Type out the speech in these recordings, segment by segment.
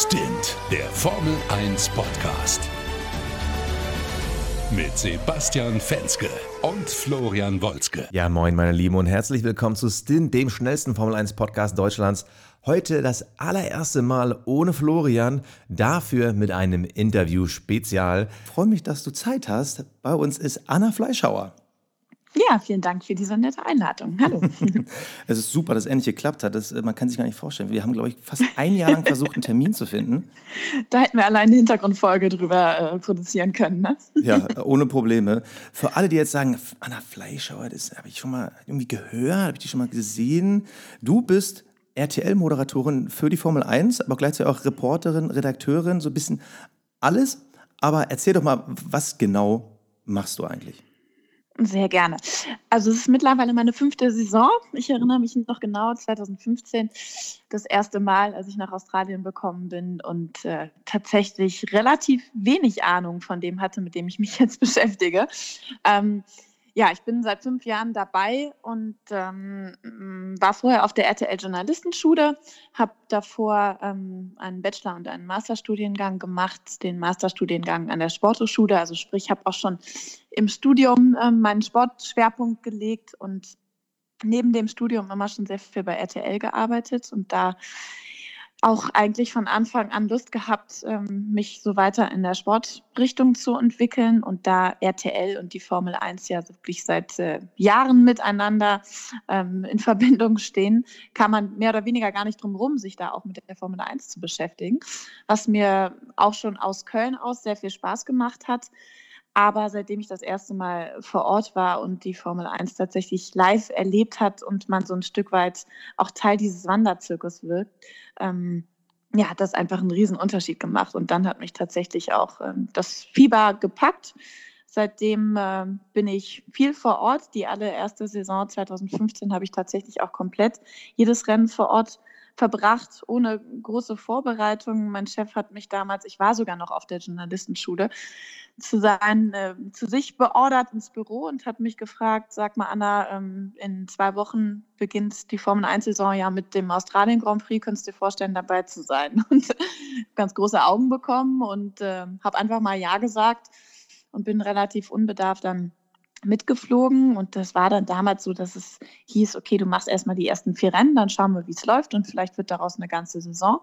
Stint, der Formel 1 Podcast. Mit Sebastian Fenske und Florian Wolzke. Ja, moin, meine Lieben, und herzlich willkommen zu Stint, dem schnellsten Formel 1 Podcast Deutschlands. Heute das allererste Mal ohne Florian, dafür mit einem Interview-Spezial. Freue mich, dass du Zeit hast. Bei uns ist Anna Fleischhauer. Ja, vielen Dank für diese nette Einladung. Hallo. es ist super, dass es endlich geklappt hat. Das, äh, man kann sich gar nicht vorstellen. Wir haben, glaube ich, fast ein Jahr lang versucht, einen Termin zu finden. Da hätten wir allein eine Hintergrundfolge drüber äh, produzieren können. Ne? Ja, ohne Probleme. Für alle, die jetzt sagen, Anna Fleischhauer, das habe ich schon mal irgendwie gehört, habe ich die schon mal gesehen. Du bist RTL-Moderatorin für die Formel 1, aber gleichzeitig auch Reporterin, Redakteurin, so ein bisschen alles. Aber erzähl doch mal, was genau machst du eigentlich? Sehr gerne. Also es ist mittlerweile meine fünfte Saison. Ich erinnere mich noch genau, 2015, das erste Mal, als ich nach Australien gekommen bin und äh, tatsächlich relativ wenig Ahnung von dem hatte, mit dem ich mich jetzt beschäftige. Ähm, ja, ich bin seit fünf Jahren dabei und ähm, war vorher auf der RTL Journalistenschule, habe davor ähm, einen Bachelor- und einen Masterstudiengang gemacht, den Masterstudiengang an der Sporthochschule. Also sprich, habe auch schon im Studium ähm, meinen Sportschwerpunkt gelegt und neben dem Studium immer schon sehr viel bei RTL gearbeitet und da auch eigentlich von Anfang an Lust gehabt, ähm, mich so weiter in der Sportrichtung zu entwickeln. Und da RTL und die Formel 1 ja wirklich seit äh, Jahren miteinander ähm, in Verbindung stehen, kann man mehr oder weniger gar nicht drum herum, sich da auch mit der Formel 1 zu beschäftigen. Was mir auch schon aus Köln aus sehr viel Spaß gemacht hat. Aber seitdem ich das erste Mal vor Ort war und die Formel 1 tatsächlich live erlebt hat und man so ein Stück weit auch Teil dieses Wanderzirkus wird, ähm, ja, hat das einfach einen riesen Unterschied gemacht. Und dann hat mich tatsächlich auch ähm, das Fieber gepackt. Seitdem äh, bin ich viel vor Ort. Die allererste Saison 2015 habe ich tatsächlich auch komplett jedes Rennen vor Ort verbracht, ohne große Vorbereitung. Mein Chef hat mich damals, ich war sogar noch auf der Journalistenschule, zu sein, äh, zu sich beordert ins Büro und hat mich gefragt, sag mal Anna, ähm, in zwei Wochen beginnt die Formel 1-Saison ja mit dem Australien Grand Prix, könntest du dir vorstellen, dabei zu sein? Und ganz große Augen bekommen und äh, habe einfach mal Ja gesagt und bin relativ unbedarft dann mitgeflogen und das war dann damals so, dass es hieß, okay, du machst erstmal die ersten vier Rennen, dann schauen wir, wie es läuft und vielleicht wird daraus eine ganze Saison.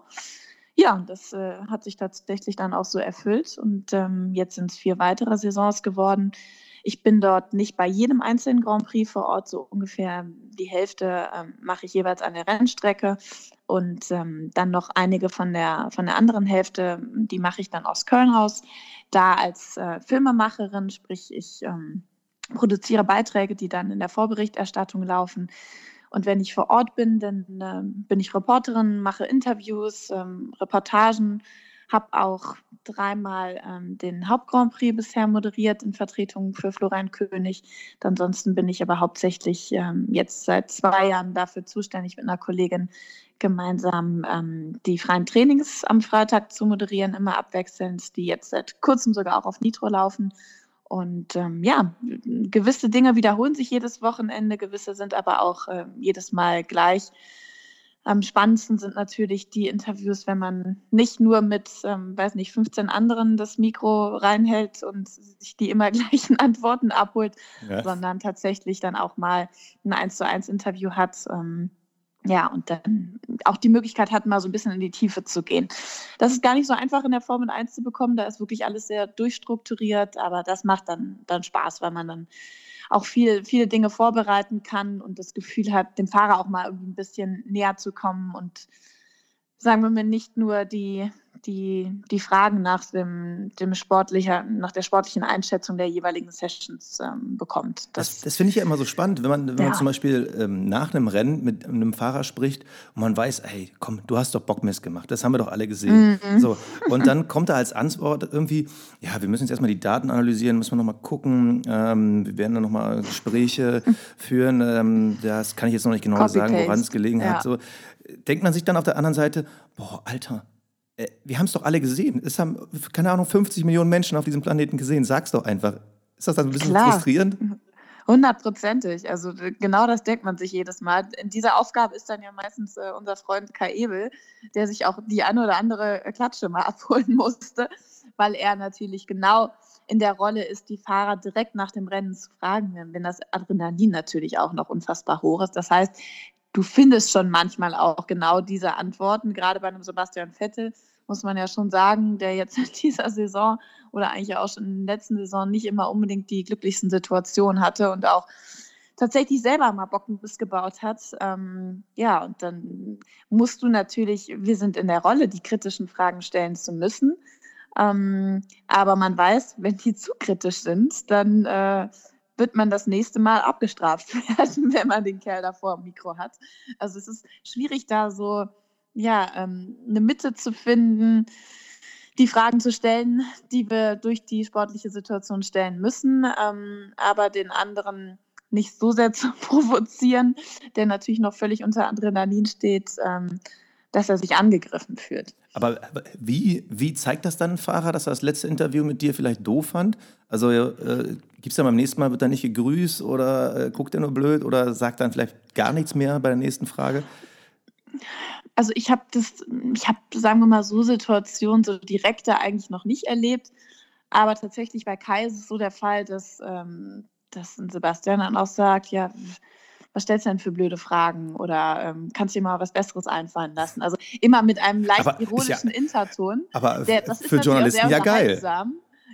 Ja, das äh, hat sich tatsächlich dann auch so erfüllt und ähm, jetzt sind es vier weitere Saisons geworden. Ich bin dort nicht bei jedem einzelnen Grand Prix vor Ort, so ungefähr die Hälfte ähm, mache ich jeweils an der Rennstrecke und ähm, dann noch einige von der, von der anderen Hälfte, die mache ich dann aus Köln raus. Da als äh, Filmemacherin, sprich ich ähm, produziere Beiträge, die dann in der Vorberichterstattung laufen. Und wenn ich vor Ort bin, dann äh, bin ich Reporterin, mache Interviews, ähm, Reportagen, habe auch dreimal ähm, den Hauptgrand Prix bisher moderiert in Vertretung für Florian König. Ansonsten bin ich aber hauptsächlich ähm, jetzt seit zwei Jahren dafür zuständig, mit einer Kollegin gemeinsam ähm, die freien Trainings am Freitag zu moderieren, immer abwechselnd, die jetzt seit kurzem sogar auch auf Nitro laufen und ähm, ja, gewisse Dinge wiederholen sich jedes Wochenende, gewisse sind aber auch äh, jedes Mal gleich. Am spannendsten sind natürlich die Interviews, wenn man nicht nur mit, ähm, weiß nicht, 15 anderen das Mikro reinhält und sich die immer gleichen Antworten abholt, ja. sondern tatsächlich dann auch mal ein 1 zu 1 Interview hat. Ähm, ja, und dann auch die Möglichkeit hat, mal so ein bisschen in die Tiefe zu gehen. Das ist gar nicht so einfach in der Formel 1 zu bekommen, da ist wirklich alles sehr durchstrukturiert, aber das macht dann, dann Spaß, weil man dann auch viel, viele Dinge vorbereiten kann und das Gefühl hat, dem Fahrer auch mal irgendwie ein bisschen näher zu kommen und sagen wir mal nicht nur die, die, die Fragen nach, dem, dem sportlicher, nach der sportlichen Einschätzung der jeweiligen Sessions ähm, bekommt. Das, das, das finde ich ja immer so spannend, wenn man, wenn ja. man zum Beispiel ähm, nach einem Rennen mit einem Fahrer spricht und man weiß, hey, komm, du hast doch Bockmist gemacht, das haben wir doch alle gesehen. Mhm. So, und dann kommt er als Antwort irgendwie, ja, wir müssen jetzt erstmal die Daten analysieren, müssen wir nochmal gucken, ähm, wir werden dann nochmal Gespräche führen, ähm, das kann ich jetzt noch nicht genau sagen, woran es gelegen ja. hat. So, denkt man sich dann auf der anderen Seite, boah, Alter, wir haben es doch alle gesehen. Es haben, keine Ahnung, 50 Millionen Menschen auf diesem Planeten gesehen. Sag's doch einfach. Ist das dann ein bisschen Klar. frustrierend? Hundertprozentig. Also genau das denkt man sich jedes Mal. In dieser Aufgabe ist dann ja meistens äh, unser Freund Kai Ebel, der sich auch die eine oder andere Klatsche mal abholen musste, weil er natürlich genau in der Rolle ist, die Fahrer direkt nach dem Rennen zu fragen, wenn das Adrenalin natürlich auch noch unfassbar hoch ist. Das heißt, du findest schon manchmal auch genau diese Antworten, gerade bei einem Sebastian Vettel muss man ja schon sagen, der jetzt in dieser Saison oder eigentlich auch schon in der letzten Saison nicht immer unbedingt die glücklichsten Situationen hatte und auch tatsächlich selber mal Bockenbiss gebaut hat. Ähm, ja, und dann musst du natürlich, wir sind in der Rolle, die kritischen Fragen stellen zu müssen. Ähm, aber man weiß, wenn die zu kritisch sind, dann äh, wird man das nächste Mal abgestraft werden, wenn man den Kerl da vor dem Mikro hat. Also es ist schwierig, da so ja, ähm, eine Mitte zu finden, die Fragen zu stellen, die wir durch die sportliche Situation stellen müssen, ähm, aber den anderen nicht so sehr zu provozieren, der natürlich noch völlig unter Adrenalin steht, ähm, dass er sich angegriffen fühlt. Aber wie, wie zeigt das dann ein Fahrer, dass er das letzte Interview mit dir vielleicht doof fand? Also äh, gibt es dann beim nächsten Mal, wird er nicht gegrüßt oder äh, guckt er nur blöd oder sagt dann vielleicht gar nichts mehr bei der nächsten Frage? Also ich habe das, ich habe, sagen wir mal, so Situationen so direkt da eigentlich noch nicht erlebt. Aber tatsächlich bei Kai ist es so der Fall, dass, ähm, dass Sebastian dann auch sagt, ja, was stellst du denn für blöde Fragen oder ähm, kannst du dir mal was Besseres einfallen lassen? Also immer mit einem leicht aber ironischen ja, Interton. Aber der, das für Journalisten ja geil.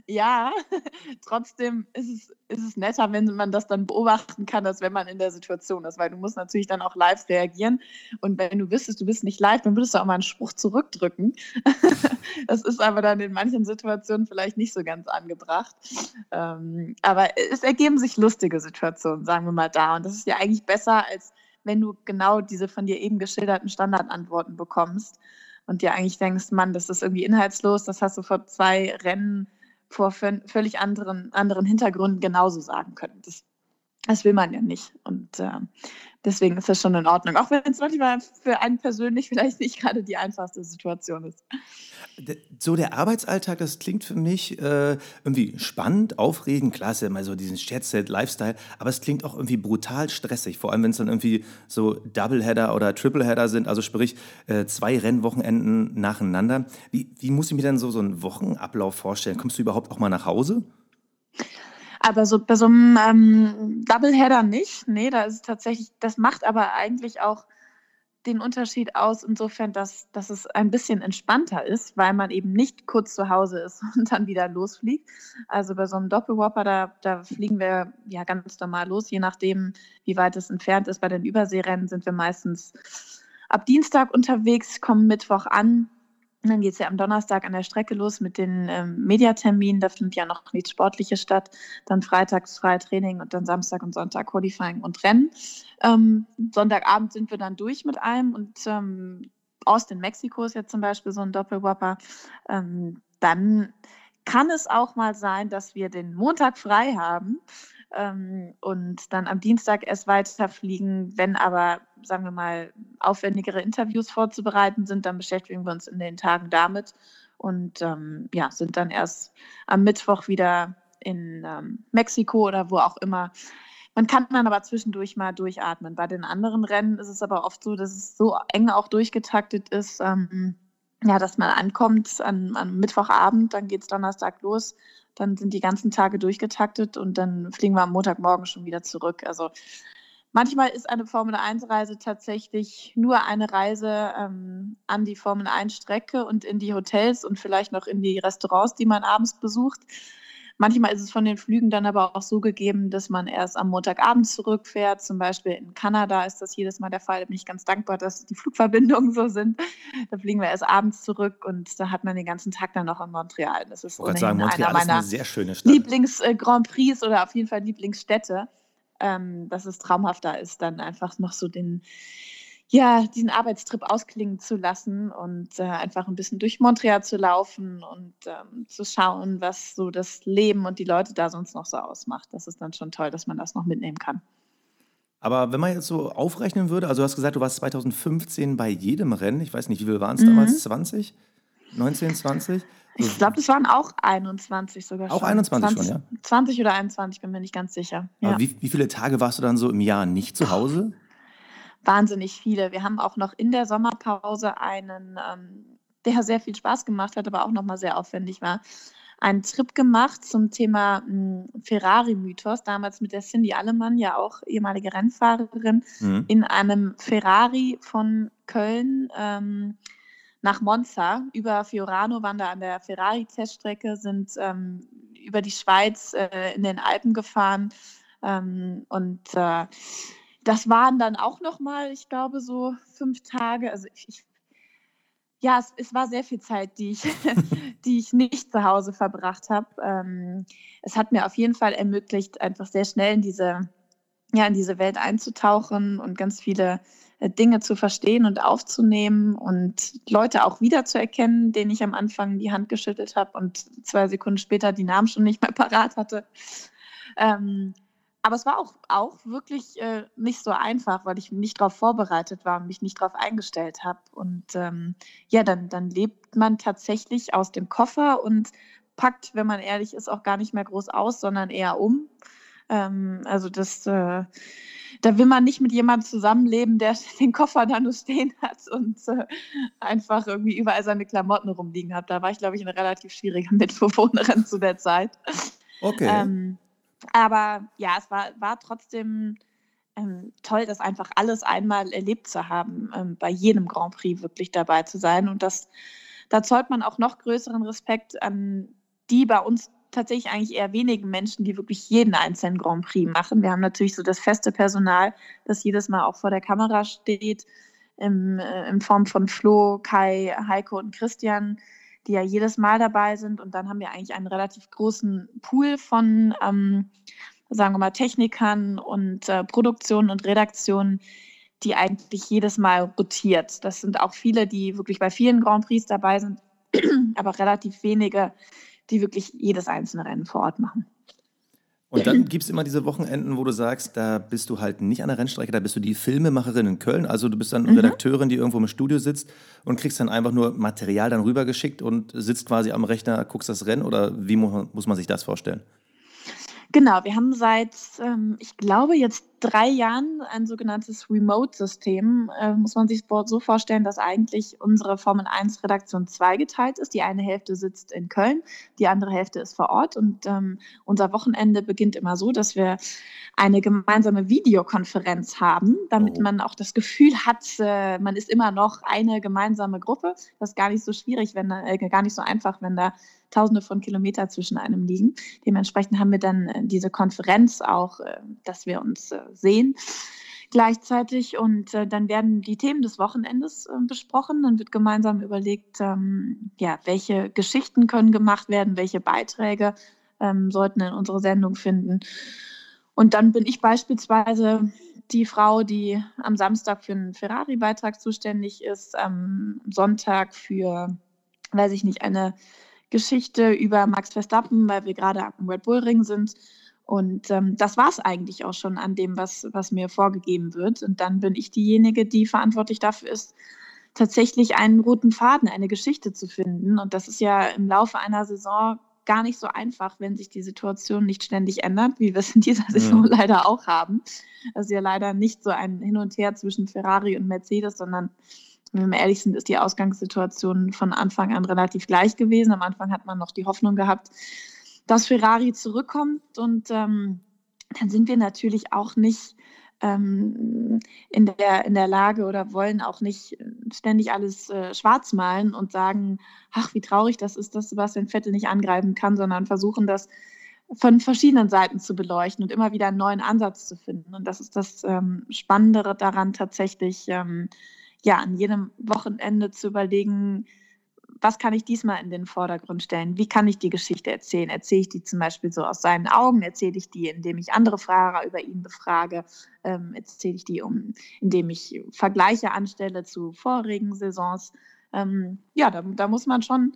Ja, trotzdem ist es, ist es netter, wenn man das dann beobachten kann, als wenn man in der Situation ist, weil du musst natürlich dann auch live reagieren. Und wenn du wüsstest, du bist nicht live, dann würdest du auch mal einen Spruch zurückdrücken. das ist aber dann in manchen Situationen vielleicht nicht so ganz angebracht. Ähm, aber es ergeben sich lustige Situationen, sagen wir mal da. Und das ist ja eigentlich besser, als wenn du genau diese von dir eben geschilderten Standardantworten bekommst und dir eigentlich denkst, Mann, das ist irgendwie inhaltslos, das hast du vor zwei Rennen vor völlig anderen, anderen Hintergründen genauso sagen können. Das, das will man ja nicht. Und äh, deswegen ist das schon in Ordnung. Auch wenn es manchmal für einen persönlich vielleicht nicht gerade die einfachste Situation ist. So der Arbeitsalltag, das klingt für mich äh, irgendwie spannend, aufregend, ja immer so diesen Jet-Set-Lifestyle, aber es klingt auch irgendwie brutal stressig, vor allem wenn es dann irgendwie so Doubleheader oder Tripleheader sind, also sprich äh, zwei Rennwochenenden nacheinander. Wie, wie muss ich mir denn so, so einen Wochenablauf vorstellen? Kommst du überhaupt auch mal nach Hause? Aber so bei so einem ähm, Doubleheader nicht. Nee, da ist tatsächlich, das macht aber eigentlich auch den Unterschied aus, insofern, dass, dass es ein bisschen entspannter ist, weil man eben nicht kurz zu Hause ist und dann wieder losfliegt. Also bei so einem Doppelwhopper, da, da fliegen wir ja ganz normal los, je nachdem, wie weit es entfernt ist. Bei den Überseerennen sind wir meistens ab Dienstag unterwegs, kommen Mittwoch an und dann geht es ja am Donnerstag an der Strecke los mit den ähm, Mediaterminen. Da findet ja noch nichts Sportliches statt. Dann freitags freie Training und dann Samstag und Sonntag Qualifying und Rennen. Ähm, Sonntagabend sind wir dann durch mit allem und ähm, Austin, Mexiko ist jetzt zum Beispiel so ein Doppelwhopper. Ähm, dann kann es auch mal sein, dass wir den Montag frei haben ähm, und dann am Dienstag erst weiterfliegen. Wenn aber, sagen wir mal, aufwendigere Interviews vorzubereiten sind, dann beschäftigen wir uns in den Tagen damit und ähm, ja, sind dann erst am Mittwoch wieder in ähm, Mexiko oder wo auch immer. Man kann dann aber zwischendurch mal durchatmen. Bei den anderen Rennen ist es aber oft so, dass es so eng auch durchgetaktet ist, ähm, ja, dass man ankommt an, an Mittwochabend, dann geht es Donnerstag los dann sind die ganzen Tage durchgetaktet und dann fliegen wir am Montagmorgen schon wieder zurück. Also manchmal ist eine Formel-1-Reise tatsächlich nur eine Reise ähm, an die Formel-1-Strecke und in die Hotels und vielleicht noch in die Restaurants, die man abends besucht. Manchmal ist es von den Flügen dann aber auch so gegeben, dass man erst am Montagabend zurückfährt. Zum Beispiel in Kanada ist das jedes Mal der Fall. Da bin ich ganz dankbar, dass die Flugverbindungen so sind. Da fliegen wir erst abends zurück und da hat man den ganzen Tag dann noch in Montreal. Das ist ohnehin sagen, Montreal einer meiner Lieblings-Grand Prix oder auf jeden Fall Lieblingsstädte. Ähm, dass es traumhafter ist, dann einfach noch so den ja, diesen Arbeitstrip ausklingen zu lassen und äh, einfach ein bisschen durch Montreal zu laufen und ähm, zu schauen, was so das Leben und die Leute da sonst noch so ausmacht. Das ist dann schon toll, dass man das noch mitnehmen kann. Aber wenn man jetzt so aufrechnen würde, also du hast gesagt, du warst 2015 bei jedem Rennen, ich weiß nicht, wie viel waren es mhm. damals, 20? 19, 20? Ich glaube, es waren auch 21 sogar schon. Auch 21 20, schon, ja? 20 oder 21, bin mir nicht ganz sicher. Ja. Wie, wie, viele Tage warst du dann so im Jahr nicht zu Hause? Wahnsinnig viele. Wir haben auch noch in der Sommerpause einen, ähm, der sehr viel Spaß gemacht hat, aber auch nochmal sehr aufwendig war, einen Trip gemacht zum Thema hm, Ferrari-Mythos, damals mit der Cindy Allemann, ja auch ehemalige Rennfahrerin, mhm. in einem Ferrari von Köln ähm, nach Monza. Über Fiorano waren da an der Ferrari-Teststrecke, sind ähm, über die Schweiz äh, in den Alpen gefahren ähm, und äh, das waren dann auch noch mal, ich glaube, so fünf Tage. Also ich, ich ja, es, es, war sehr viel Zeit, die ich, die ich nicht zu Hause verbracht habe. Ähm, es hat mir auf jeden Fall ermöglicht, einfach sehr schnell in diese, ja, in diese Welt einzutauchen und ganz viele äh, Dinge zu verstehen und aufzunehmen und Leute auch wiederzuerkennen, denen ich am Anfang die Hand geschüttelt habe und zwei Sekunden später die Namen schon nicht mehr parat hatte. Ähm, aber es war auch, auch wirklich äh, nicht so einfach, weil ich nicht darauf vorbereitet war und mich nicht darauf eingestellt habe. Und ähm, ja, dann, dann lebt man tatsächlich aus dem Koffer und packt, wenn man ehrlich ist, auch gar nicht mehr groß aus, sondern eher um. Ähm, also das, äh, da will man nicht mit jemandem zusammenleben, der den Koffer da nur stehen hat und äh, einfach irgendwie überall seine Klamotten rumliegen hat. Da war ich, glaube ich, eine relativ schwierige Mitbewohnerin zu der Zeit. Okay. Ähm, aber ja, es war, war trotzdem ähm, toll, das einfach alles einmal erlebt zu haben, ähm, bei jedem Grand Prix wirklich dabei zu sein. Und das, da zollt man auch noch größeren Respekt an die bei uns tatsächlich eigentlich eher wenigen Menschen, die wirklich jeden einzelnen Grand Prix machen. Wir haben natürlich so das feste Personal, das jedes Mal auch vor der Kamera steht, im, äh, in Form von Flo, Kai, Heiko und Christian, die ja jedes Mal dabei sind. Und dann haben wir eigentlich einen relativ großen Pool von, ähm, sagen wir mal, Technikern und äh, Produktionen und Redaktionen, die eigentlich jedes Mal rotiert. Das sind auch viele, die wirklich bei vielen Grand Prix dabei sind, aber relativ wenige, die wirklich jedes einzelne Rennen vor Ort machen. Und dann gibt es immer diese Wochenenden, wo du sagst, da bist du halt nicht an der Rennstrecke, da bist du die Filmemacherin in Köln. Also du bist dann mhm. Redakteurin, die irgendwo im Studio sitzt und kriegst dann einfach nur Material dann rübergeschickt und sitzt quasi am Rechner, guckst das Rennen oder wie muss man sich das vorstellen? Genau, wir haben seit, ähm, ich glaube, jetzt drei Jahren ein sogenanntes Remote-System. Äh, muss man sich so vorstellen, dass eigentlich unsere Formel 1 Redaktion zweigeteilt ist. Die eine Hälfte sitzt in Köln, die andere Hälfte ist vor Ort. Und ähm, unser Wochenende beginnt immer so, dass wir eine gemeinsame Videokonferenz haben, damit oh. man auch das Gefühl hat, äh, man ist immer noch eine gemeinsame Gruppe. Das ist gar nicht so schwierig, wenn äh, gar nicht so einfach, wenn da Tausende von Kilometern zwischen einem liegen. Dementsprechend haben wir dann äh, diese Konferenz auch, äh, dass wir uns äh, sehen gleichzeitig und äh, dann werden die Themen des Wochenendes äh, besprochen. Dann wird gemeinsam überlegt, ähm, ja, welche Geschichten können gemacht werden, welche Beiträge ähm, sollten in unsere Sendung finden. Und dann bin ich beispielsweise die Frau, die am Samstag für einen Ferrari-Beitrag zuständig ist, am Sonntag für, weiß ich nicht, eine Geschichte über Max Verstappen, weil wir gerade am Red Bull Ring sind und ähm, das war es eigentlich auch schon an dem, was, was mir vorgegeben wird. Und dann bin ich diejenige, die verantwortlich dafür ist, tatsächlich einen roten Faden, eine Geschichte zu finden. Und das ist ja im Laufe einer Saison gar nicht so einfach, wenn sich die Situation nicht ständig ändert, wie wir es in dieser Saison ja. leider auch haben. Also ja leider nicht so ein Hin und Her zwischen Ferrari und Mercedes, sondern wenn wir ehrlich sind, ist die Ausgangssituation von Anfang an relativ gleich gewesen. Am Anfang hat man noch die Hoffnung gehabt, dass Ferrari zurückkommt und ähm, dann sind wir natürlich auch nicht ähm, in, der, in der Lage oder wollen auch nicht ständig alles äh, schwarz malen und sagen, ach, wie traurig das ist, dass Sebastian Vettel nicht angreifen kann, sondern versuchen das von verschiedenen Seiten zu beleuchten und immer wieder einen neuen Ansatz zu finden. Und das ist das ähm, Spannendere daran, tatsächlich ähm, ja, an jedem Wochenende zu überlegen, was kann ich diesmal in den Vordergrund stellen? Wie kann ich die Geschichte erzählen? Erzähle ich die zum Beispiel so aus seinen Augen? Erzähle ich die, indem ich andere Fahrer über ihn befrage? Ähm, erzähle ich die, um, indem ich Vergleiche anstelle zu vorigen Saisons? Ähm, ja, da, da, muss man schon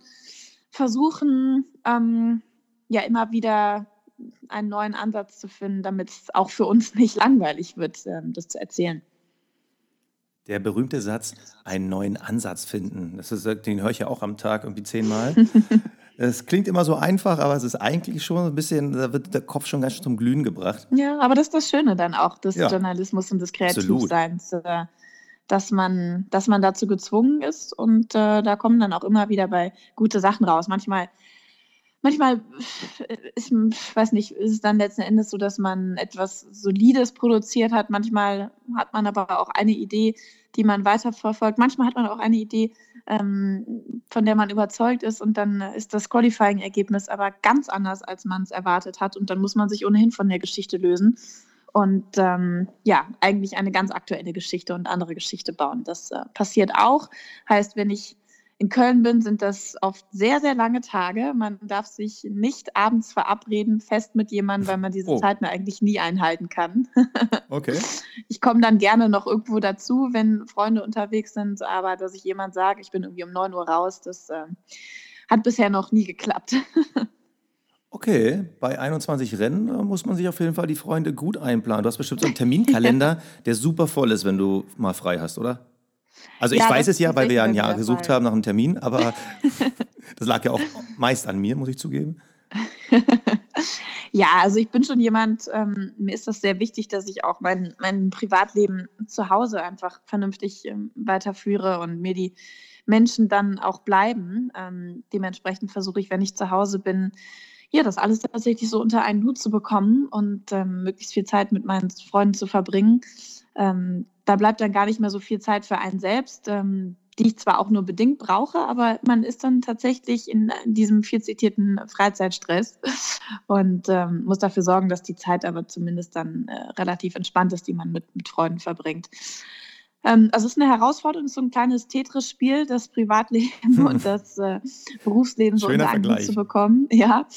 versuchen, ähm, ja, immer wieder einen neuen Ansatz zu finden, damit es auch für uns nicht langweilig wird, ähm, das zu erzählen. Der berühmte Satz, einen neuen Ansatz finden. Das ist, den höre ich ja auch am Tag irgendwie zehnmal. Es klingt immer so einfach, aber es ist eigentlich schon ein bisschen, da wird der Kopf schon ganz schön zum Glühen gebracht. Ja, aber das ist das Schöne dann auch des ja. Journalismus und des Kreativseins, äh, dass man, dass man dazu gezwungen ist und äh, da kommen dann auch immer wieder bei gute Sachen raus. Manchmal manchmal, ich weiß nicht, ist es dann letzten Endes so, dass man etwas Solides produziert hat. Manchmal hat man aber auch eine Idee, die man weiterverfolgt. Manchmal hat man auch eine Idee, ähm, von der man überzeugt ist und dann ist das Qualifying-Ergebnis aber ganz anders, als man es erwartet hat und dann muss man sich ohnehin von der Geschichte lösen und ähm, ja, eigentlich eine ganz aktuelle Geschichte und andere Geschichte bauen. Das äh, passiert auch. Heißt, wenn ich in Köln bin, sind das oft sehr, sehr lange Tage. Man darf sich nicht abends verabreden, fest mit jemandem, weil man diese oh. Zeiten eigentlich nie einhalten kann. okay. Ich komme dann gerne noch irgendwo dazu, wenn Freunde unterwegs sind, aber dass ich jemand sage, ich bin irgendwie um 9 Uhr raus, das äh, hat bisher noch nie geklappt. Okay, bei 21 Rennen äh, muss man sich auf jeden Fall die Freunde gut einplanen. Du hast bestimmt so einen Terminkalender, der super voll ist, wenn du mal frei hast, oder? Also ich ja, weiß es ja, weil wir ja ein Jahr gesucht haben nach einem Termin, aber das lag ja auch meist an mir, muss ich zugeben. ja, also ich bin schon jemand, ähm, mir ist das sehr wichtig, dass ich auch mein, mein Privatleben zu Hause einfach vernünftig ähm, weiterführe und mir die Menschen dann auch bleiben. Ähm, dementsprechend versuche ich, wenn ich zu Hause bin, ja, das alles tatsächlich so unter einen Hut zu bekommen und ähm, möglichst viel Zeit mit meinen Freunden zu verbringen. Ähm, da bleibt dann gar nicht mehr so viel Zeit für einen selbst, ähm, die ich zwar auch nur bedingt brauche, aber man ist dann tatsächlich in diesem viel zitierten Freizeitstress und ähm, muss dafür sorgen, dass die Zeit aber zumindest dann äh, relativ entspannt ist, die man mit, mit Freunden verbringt. Ähm, also es ist eine Herausforderung, es ist so ein kleines Tetris-Spiel, das Privatleben und das äh, Berufsleben so unter einen zu bekommen. Ja,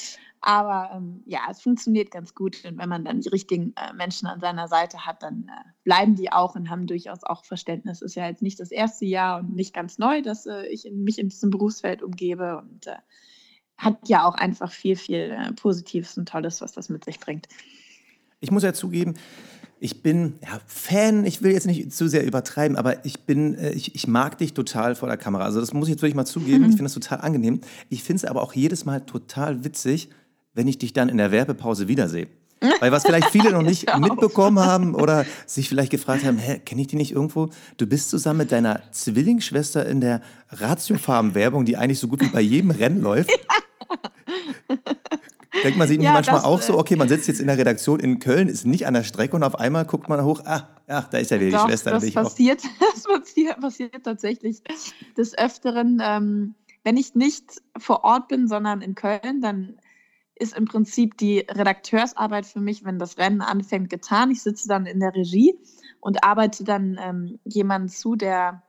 aber ähm, ja, es funktioniert ganz gut. Und wenn man dann die richtigen äh, Menschen an seiner Seite hat, dann äh, bleiben die auch und haben durchaus auch Verständnis. Ist ja jetzt nicht das erste Jahr und nicht ganz neu, dass äh, ich in, mich in diesem Berufsfeld umgebe und äh, hat ja auch einfach viel, viel äh, Positives und Tolles, was das mit sich bringt. Ich muss ja zugeben, ich bin ja, Fan, ich will jetzt nicht zu sehr übertreiben, aber ich bin, äh, ich, ich mag dich total vor der Kamera. Also das muss ich jetzt wirklich mal zugeben. Mhm. Ich finde das total angenehm. Ich finde es aber auch jedes Mal total witzig, wenn ich dich dann in der Werbepause wiedersehe. Weil was vielleicht viele noch nicht mitbekommen haben oder sich vielleicht gefragt haben, hä, kenne ich die nicht irgendwo? Du bist zusammen mit deiner Zwillingsschwester in der Ratiofarben-Werbung, die eigentlich so gut wie bei jedem Rennen läuft. Denkt man sich ja, manchmal auch so, äh, okay, man sitzt jetzt in der Redaktion in Köln, ist nicht an der Strecke und auf einmal guckt man hoch, ah, ach, da ist ja wieder die Schwester. Das, passiert, das passiert, passiert tatsächlich des Öfteren. Ähm, wenn ich nicht vor Ort bin, sondern in Köln, dann ist im Prinzip die Redakteursarbeit für mich, wenn das Rennen anfängt, getan. Ich sitze dann in der Regie und arbeite dann ähm, jemanden zu, der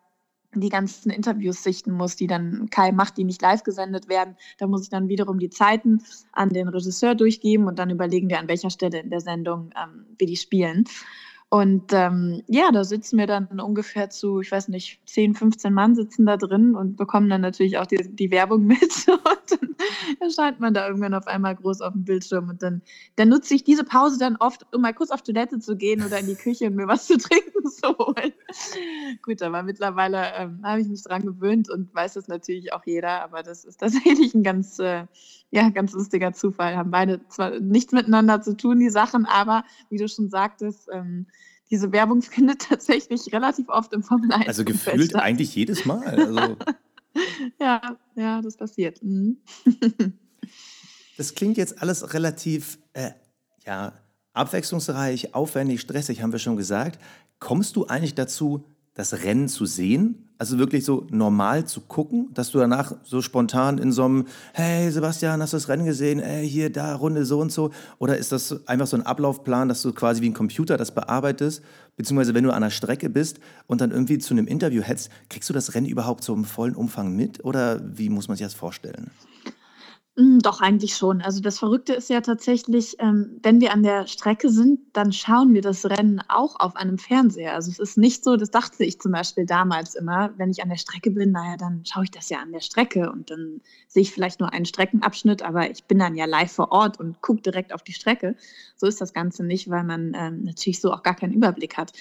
die ganzen Interviews sichten muss, die dann Kai macht, die nicht live gesendet werden. Da muss ich dann wiederum die Zeiten an den Regisseur durchgeben und dann überlegen wir, an welcher Stelle in der Sendung ähm, wir die spielen. Und ähm, ja, da sitzen wir dann ungefähr zu, ich weiß nicht, 10, 15 Mann sitzen da drin und bekommen dann natürlich auch die, die Werbung mit. Und dann erscheint man da irgendwann auf einmal groß auf dem Bildschirm. Und dann, dann nutze ich diese Pause dann oft, um mal kurz auf Toilette zu gehen oder in die Küche und mir was zu trinken zu holen. Gut, aber mittlerweile ähm, habe ich mich dran gewöhnt und weiß das natürlich auch jeder. Aber das ist tatsächlich ein ganz, äh, ja, ganz lustiger Zufall. Haben beide zwar nichts miteinander zu tun, die Sachen, aber wie du schon sagtest, ähm, diese Werbung findet tatsächlich relativ oft im Formel 1. Also gefühlt statt. eigentlich jedes Mal. Also. ja, ja, das passiert. Mhm. das klingt jetzt alles relativ äh, ja, abwechslungsreich, aufwendig, stressig, haben wir schon gesagt. Kommst du eigentlich dazu, das Rennen zu sehen? Also wirklich so normal zu gucken, dass du danach so spontan in so einem, hey Sebastian, hast du das Rennen gesehen? Ey, hier, da, Runde so und so. Oder ist das einfach so ein Ablaufplan, dass du quasi wie ein Computer das bearbeitest? Beziehungsweise wenn du an der Strecke bist und dann irgendwie zu einem Interview hetzt, kriegst du das Rennen überhaupt so im vollen Umfang mit? Oder wie muss man sich das vorstellen? Hm, doch, eigentlich schon. Also das Verrückte ist ja tatsächlich, ähm, wenn wir an der Strecke sind, dann schauen wir das Rennen auch auf einem Fernseher. Also es ist nicht so, das dachte ich zum Beispiel damals immer, wenn ich an der Strecke bin, naja, dann schaue ich das ja an der Strecke und dann sehe ich vielleicht nur einen Streckenabschnitt, aber ich bin dann ja live vor Ort und gucke direkt auf die Strecke. So ist das Ganze nicht, weil man ähm, natürlich so auch gar keinen Überblick hat.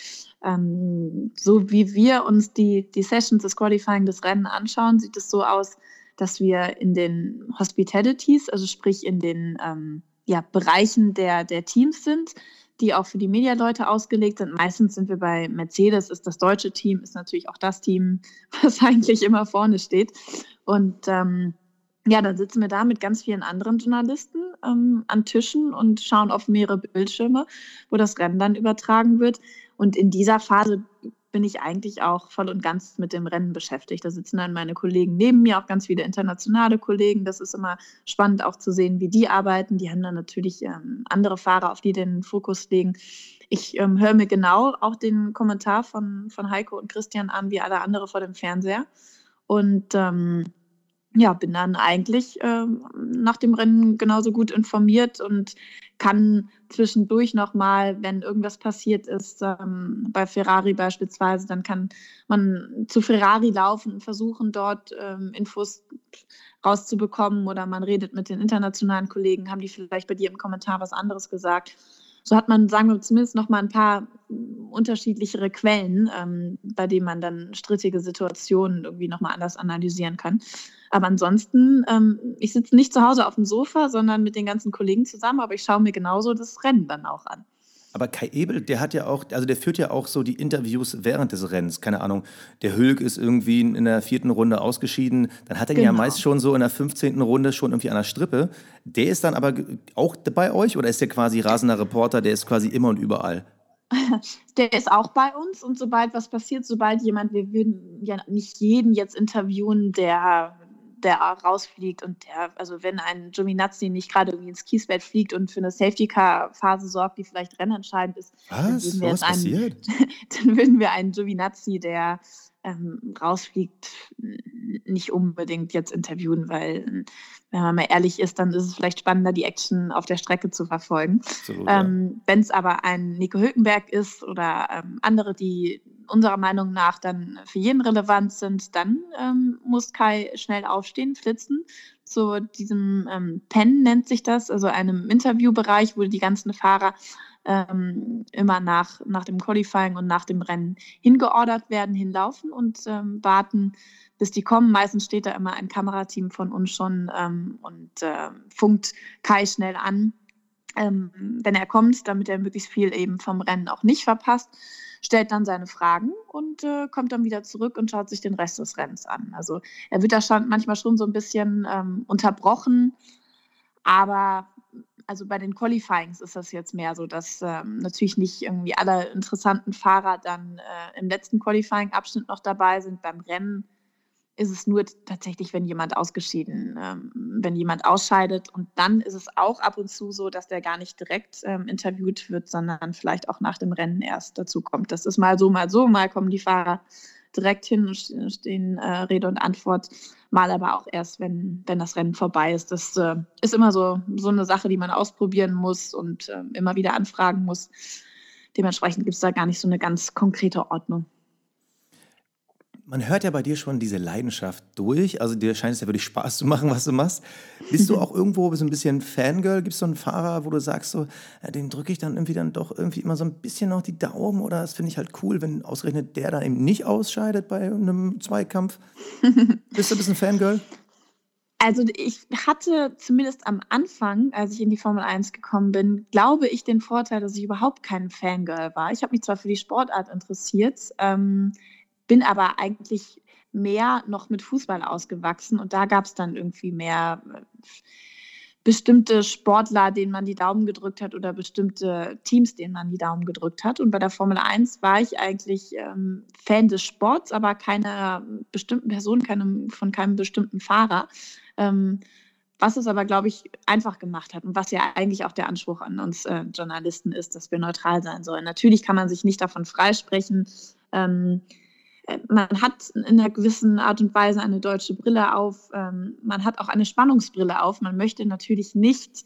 Ähm, so wie wir uns die, die Sessions, das Qualifying, das Rennen anschauen, sieht es so aus, dass wir in den Hospitalities, also sprich in den ähm, ja, Bereichen der, der Teams sind, die auch für die Medialeute ausgelegt sind. Meistens sind wir bei Mercedes, ist das deutsche Team, ist natürlich auch das Team, was eigentlich immer vorne steht. Und ähm, ja, dann sitzen wir da mit ganz vielen anderen Journalisten ähm, an Tischen und schauen auf mehrere Bildschirme, wo das Rennen dann übertragen wird. Und in dieser Phase bin ich eigentlich auch voll und ganz mit dem Rennen beschäftigt. Da sitzen dann meine Kollegen neben mir, auch ganz viele internationale Kollegen. Das ist immer spannend auch zu sehen, wie die arbeiten. Die haben dann natürlich ähm, andere Fahrer, auf die den Fokus legen. Ich ähm, höre mir genau auch den Kommentar von, von Heiko und Christian an, wie alle andere vor dem Fernseher. Und ähm, ja, bin dann eigentlich ähm, nach dem Rennen genauso gut informiert und kann zwischendurch nochmal, wenn irgendwas passiert ist, ähm, bei Ferrari beispielsweise, dann kann man zu Ferrari laufen und versuchen, dort ähm, Infos rauszubekommen oder man redet mit den internationalen Kollegen, haben die vielleicht bei dir im Kommentar was anderes gesagt. So hat man, sagen wir zumindest noch mal ein paar unterschiedlichere Quellen, ähm, bei denen man dann strittige Situationen irgendwie noch mal anders analysieren kann. Aber ansonsten, ähm, ich sitze nicht zu Hause auf dem Sofa, sondern mit den ganzen Kollegen zusammen, aber ich schaue mir genauso das Rennen dann auch an. Aber Kai Ebel, der hat ja auch, also der führt ja auch so die Interviews während des Rennens. Keine Ahnung, der Hülk ist irgendwie in der vierten Runde ausgeschieden. Dann hat er genau. ja meist schon so in der 15. Runde schon irgendwie an der Strippe. Der ist dann aber auch bei euch oder ist der quasi rasender Reporter, der ist quasi immer und überall? Der ist auch bei uns und sobald was passiert, sobald jemand, wir würden ja nicht jeden jetzt interviewen, der der rausfliegt und der, also wenn ein Giovinazzi nicht gerade irgendwie ins Kiesbett fliegt und für eine Safety-Car-Phase sorgt, die vielleicht rennentscheidend ist, Was? Dann, würden wir Was einen, passiert? dann würden wir einen Giovinazzi, der ähm, rausfliegt, nicht unbedingt jetzt interviewen, weil, wenn man mal ehrlich ist, dann ist es vielleicht spannender, die Action auf der Strecke zu verfolgen. ähm. Wenn es aber ein Nico Hülkenberg ist oder ähm, andere, die unserer Meinung nach dann für jeden relevant sind, dann ähm, muss Kai schnell aufstehen, flitzen. Zu diesem ähm, Pen nennt sich das, also einem Interviewbereich, wo die ganzen Fahrer ähm, immer nach, nach dem Qualifying und nach dem Rennen hingeordert werden, hinlaufen und ähm, warten, bis die kommen. Meistens steht da immer ein Kamerateam von uns schon ähm, und äh, funkt Kai schnell an, ähm, wenn er kommt, damit er möglichst viel eben vom Rennen auch nicht verpasst stellt dann seine Fragen und äh, kommt dann wieder zurück und schaut sich den Rest des Rennens an. Also er wird da schon, manchmal schon so ein bisschen ähm, unterbrochen, aber also bei den Qualifyings ist das jetzt mehr so, dass ähm, natürlich nicht irgendwie alle interessanten Fahrer dann äh, im letzten Qualifying-Abschnitt noch dabei sind. Beim Rennen ist es nur tatsächlich, wenn jemand ausgeschieden, ähm, wenn jemand ausscheidet. Und dann ist es auch ab und zu so, dass der gar nicht direkt ähm, interviewt wird, sondern vielleicht auch nach dem Rennen erst dazu kommt. Das ist mal so, mal so. Mal kommen die Fahrer direkt hin und stehen äh, Rede und Antwort, mal aber auch erst, wenn, wenn das Rennen vorbei ist. Das äh, ist immer so, so eine Sache, die man ausprobieren muss und äh, immer wieder anfragen muss. Dementsprechend gibt es da gar nicht so eine ganz konkrete Ordnung. Man hört ja bei dir schon diese Leidenschaft durch. Also dir scheint es ja wirklich Spaß zu machen, was du machst. Bist du auch irgendwo so ein bisschen Fangirl? Gibt es so einen Fahrer, wo du sagst, so, ja, den drücke ich dann irgendwie dann doch irgendwie immer so ein bisschen noch die Daumen oder das finde ich halt cool, wenn ausgerechnet der dann eben nicht ausscheidet bei einem Zweikampf? Bist du ein bisschen Fangirl? Also ich hatte zumindest am Anfang, als ich in die Formel 1 gekommen bin, glaube ich den Vorteil, dass ich überhaupt kein Fangirl war. Ich habe mich zwar für die Sportart interessiert, ähm, bin aber eigentlich mehr noch mit Fußball ausgewachsen und da gab es dann irgendwie mehr äh, bestimmte Sportler, denen man die Daumen gedrückt hat oder bestimmte Teams, denen man die Daumen gedrückt hat. Und bei der Formel 1 war ich eigentlich ähm, Fan des Sports, aber keiner bestimmten Person, keinem, von keinem bestimmten Fahrer. Ähm, was es aber, glaube ich, einfach gemacht hat und was ja eigentlich auch der Anspruch an uns äh, Journalisten ist, dass wir neutral sein sollen. Natürlich kann man sich nicht davon freisprechen, ähm, man hat in einer gewissen Art und Weise eine deutsche Brille auf. Ähm, man hat auch eine Spannungsbrille auf. Man möchte natürlich nicht,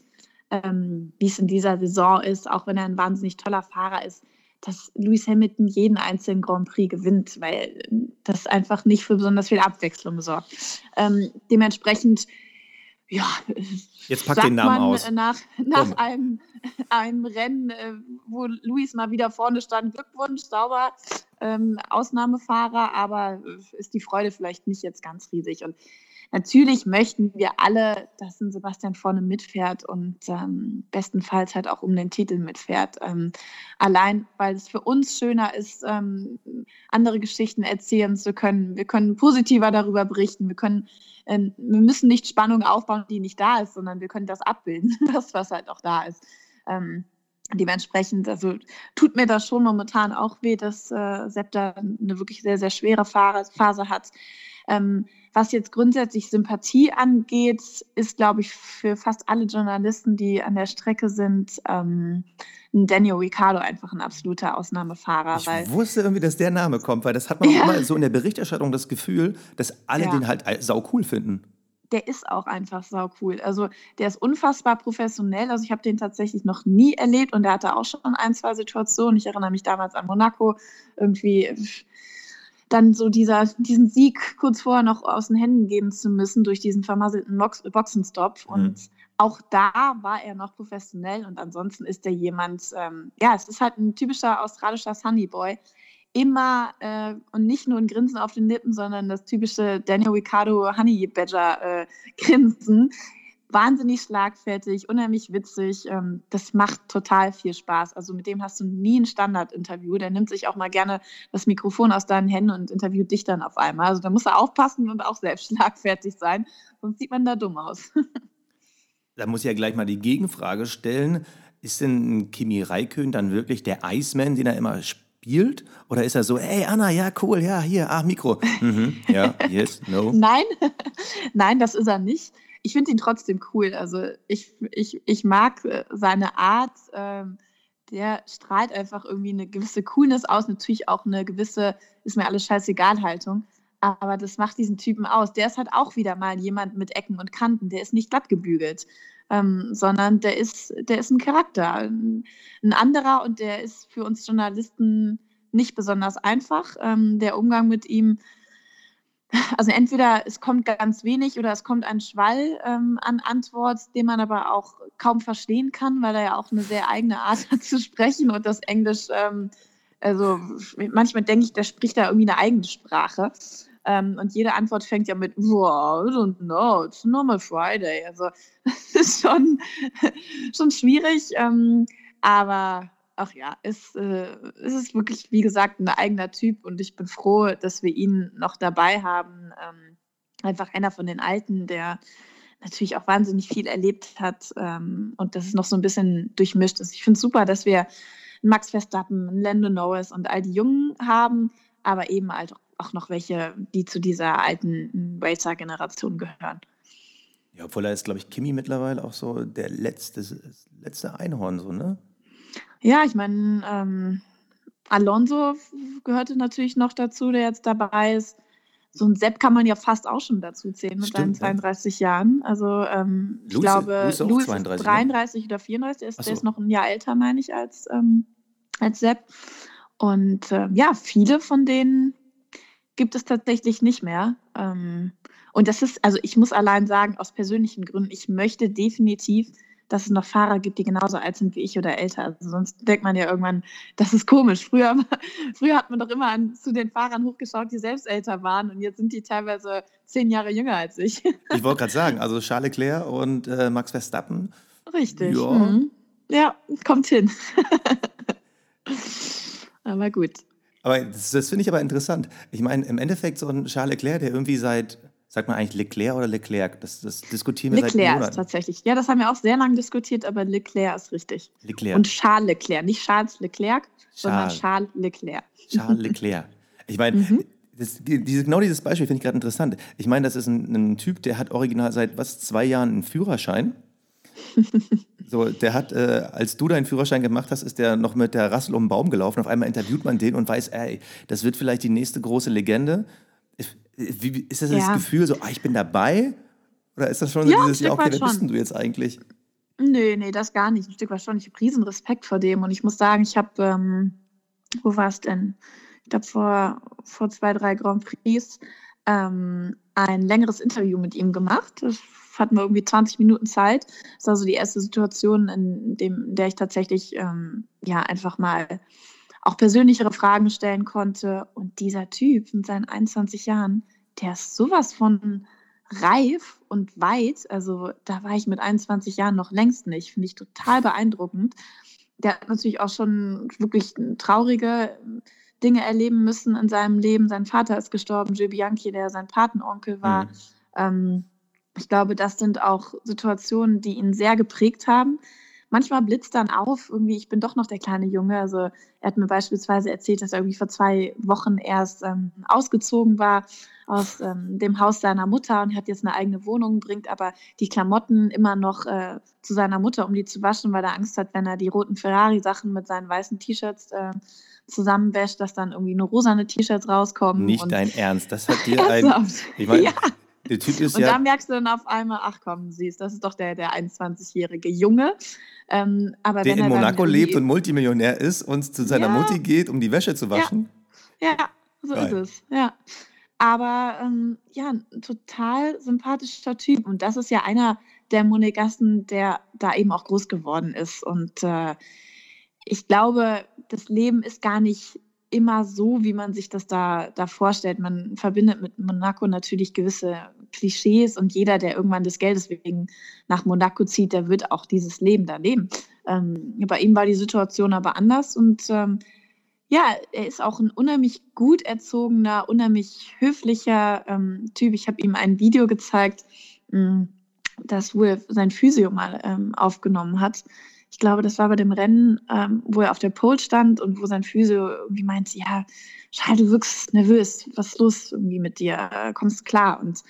ähm, wie es in dieser Saison ist, auch wenn er ein wahnsinnig toller Fahrer ist, dass Lewis Hamilton jeden einzelnen Grand Prix gewinnt, weil das einfach nicht für besonders viel Abwechslung sorgt. Ähm, dementsprechend ja, jetzt pack den Namen aus. Nach, nach einem, einem Rennen, äh, wo Luis mal wieder vorne stand, Glückwunsch, sauber, ähm, Ausnahmefahrer, aber ist die Freude vielleicht nicht jetzt ganz riesig. Und Natürlich möchten wir alle, dass ein Sebastian vorne mitfährt und ähm, bestenfalls halt auch um den Titel mitfährt. Ähm, allein, weil es für uns schöner ist, ähm, andere Geschichten erzählen zu können. Wir können positiver darüber berichten. Wir können, ähm, wir müssen nicht Spannung aufbauen, die nicht da ist, sondern wir können das abbilden, das, was halt auch da ist. Dementsprechend, also tut mir das schon momentan auch weh, dass äh, Sepp da eine wirklich sehr, sehr schwere Phase hat. Ähm, was jetzt grundsätzlich Sympathie angeht, ist, glaube ich, für fast alle Journalisten, die an der Strecke sind, ähm, Daniel Ricciardo einfach ein absoluter Ausnahmefahrer. Ich wusste irgendwie, dass der Name kommt, weil das hat man ja. immer so in der Berichterstattung das Gefühl, dass alle ja. den halt sau cool finden der ist auch einfach sau cool. Also der ist unfassbar professionell. Also ich habe den tatsächlich noch nie erlebt und der hatte auch schon ein, zwei Situationen. Ich erinnere mich damals an Monaco. Irgendwie dann so dieser, diesen Sieg kurz vorher noch aus den Händen geben zu müssen durch diesen vermasselten Box Boxenstopp. Mhm. Und auch da war er noch professionell und ansonsten ist er jemand, ähm, ja, es ist halt ein typischer australischer Sunnyboy. Immer äh, und nicht nur ein Grinsen auf den Lippen, sondern das typische Daniel Ricciardo Honey Badger äh, Grinsen wahnsinnig schlagfertig, unheimlich witzig. Ähm, das macht total viel Spaß. Also mit dem hast du nie ein Standard-Interview. Der nimmt sich auch mal gerne das Mikrofon aus deinen Händen und interviewt dich dann auf einmal. Also da muss er aufpassen und auch selbst schlagfertig sein, sonst sieht man da dumm aus. da muss ich ja gleich mal die Gegenfrage stellen. Ist denn Kimi Raikön dann wirklich der Iceman, den er immer spielt? Oder ist er so, hey Anna, ja, cool, ja, hier, ach, Mikro. Mhm, ja, yes, no. Nein, nein, das ist er nicht ich finde ihn trotzdem cool. Also ich, ich, ich mag äh, seine Art. Ähm, der strahlt einfach irgendwie eine gewisse Coolness aus, natürlich auch eine gewisse, ist mir alles scheißegal Haltung. Aber das macht diesen Typen aus. Der ist halt auch wieder mal jemand mit Ecken und Kanten. Der ist nicht glatt gebügelt, ähm, sondern der ist, der ist ein Charakter, ein, ein, anderer und der ist für uns Journalisten nicht besonders einfach. Ähm, der Umgang mit ihm also entweder es kommt ganz wenig oder es kommt ein Schwall ähm, an Antwort, den man aber auch kaum verstehen kann, weil er ja auch eine sehr eigene Art hat zu sprechen und das Englisch, ähm, also manchmal denke ich, der spricht da irgendwie eine eigene Sprache. Ähm, und jede Antwort fängt ja mit, wow, I don't know, it's normal Friday. Also das ist schon, schon schwierig, ähm, aber ach ja, es, äh, es ist wirklich, wie gesagt, ein eigener Typ und ich bin froh, dass wir ihn noch dabei haben. Ähm, einfach einer von den Alten, der natürlich auch wahnsinnig viel erlebt hat ähm, und das ist noch so ein bisschen durchmischt ist. Ich finde es super, dass wir Max Verstappen, Lando Norris und all die Jungen haben, aber eben halt auch noch welche, die zu dieser alten Racer-Generation gehören. Ja, obwohl er ist, glaube ich, Kimi mittlerweile auch so der letzte, letzte Einhorn, so, ne? Ja, ich meine, ähm, Alonso gehörte natürlich noch dazu, der jetzt dabei ist. So ein Sepp kann man ja fast auch schon dazu zählen mit Stimmt, seinen 32 ja. Jahren. Also ähm, ich glaube, Louis ist 33 ne? oder 34, der ist, so. der ist noch ein Jahr älter, meine ich, als, ähm, als Sepp. Und äh, ja, viele von denen gibt es tatsächlich nicht mehr. Ähm, und das ist, also ich muss allein sagen, aus persönlichen Gründen, ich möchte definitiv dass es noch Fahrer gibt, die genauso alt sind wie ich oder älter. Also sonst denkt man ja irgendwann, das ist komisch. Früher, früher hat man doch immer an, zu den Fahrern hochgeschaut, die selbst älter waren und jetzt sind die teilweise zehn Jahre jünger als ich. Ich wollte gerade sagen, also Charles Leclerc und äh, Max Verstappen. Richtig. Ja, mhm. ja kommt hin. aber gut. Aber das, das finde ich aber interessant. Ich meine, im Endeffekt so ein Charles Leclerc, der irgendwie seit Sagt man eigentlich Leclerc oder Leclerc? Das, das diskutieren wir Leclerc seit Monaten. ist tatsächlich. Ja, das haben wir auch sehr lange diskutiert, aber Leclerc ist richtig. Leclerc. Und Charles Leclerc. Nicht Charles Leclerc, Charles. sondern Charles Leclerc. Charles Leclerc. Ich meine, mhm. Das, diese, genau dieses Beispiel finde ich gerade interessant. Ich meine, das ist ein, ein, Typ, der hat original seit was zwei Jahren einen Führerschein. So, der hat, äh, als du deinen Führerschein gemacht hast, ist der noch mit der Rassel um den Baum gelaufen. Auf einmal interviewt man den und weiß, ey, das wird vielleicht die nächste große Legende. Wie, ist das ja. das Gefühl so, ah, ich bin dabei? Oder ist das schon so ja, dieses, ja, okay, wer bist denn du jetzt eigentlich? Nee, nee, das gar nicht. Ein Stück weit schon. Ich habe riesen Respekt vor dem. Und ich muss sagen, ich habe, ähm, wo war es denn? Ich glaube, vor, vor zwei, drei Grand Prix ähm, ein längeres Interview mit ihm gemacht. Das hatten wir irgendwie 20 Minuten Zeit. Das war so die erste Situation, in, dem, in der ich tatsächlich ähm, ja einfach mal auch persönlichere Fragen stellen konnte. Und dieser Typ mit seinen 21 Jahren, der ist sowas von reif und weit. Also da war ich mit 21 Jahren noch längst nicht. Finde ich total beeindruckend. Der hat natürlich auch schon wirklich traurige Dinge erleben müssen in seinem Leben. Sein Vater ist gestorben, Gilles Bianchi, der sein Patenonkel war. Mhm. Ähm, ich glaube, das sind auch Situationen, die ihn sehr geprägt haben. Manchmal blitzt dann auf, irgendwie, ich bin doch noch der kleine Junge. Also er hat mir beispielsweise erzählt, dass er irgendwie vor zwei Wochen erst ähm, ausgezogen war aus ähm, dem Haus seiner Mutter und hat jetzt eine eigene Wohnung, bringt aber die Klamotten immer noch äh, zu seiner Mutter, um die zu waschen, weil er Angst hat, wenn er die roten Ferrari-Sachen mit seinen weißen T-Shirts äh, zusammenwäscht, dass dann irgendwie nur rosane T-Shirts rauskommen. Nicht dein Ernst, das hat dir ein... Ich mein, ja. Der Typ ist und ja. da merkst du dann auf einmal, ach komm, siehst, das ist doch der, der 21-jährige Junge. Ähm, aber der in Monaco lebt und Multimillionär ist und zu seiner ja. Mutti geht, um die Wäsche zu waschen. Ja, ja so Geil. ist es. Ja. Aber ähm, ja, ein total sympathischer Typ. Und das ist ja einer der Monegassen, der da eben auch groß geworden ist. Und äh, ich glaube, das Leben ist gar nicht immer so, wie man sich das da, da vorstellt. Man verbindet mit Monaco natürlich gewisse Klischees und jeder, der irgendwann des Geldes wegen nach Monaco zieht, der wird auch dieses Leben da leben. Ähm, bei ihm war die Situation aber anders und ähm, ja, er ist auch ein unheimlich gut erzogener, unheimlich höflicher ähm, Typ. Ich habe ihm ein Video gezeigt, mm, das wohl sein Physio mal ähm, aufgenommen hat ich glaube, das war bei dem Rennen, ähm, wo er auf der Pole stand und wo sein Physio irgendwie meinte, ja, Schal, du wirkst nervös, was ist los irgendwie mit dir, äh, kommst klar. Und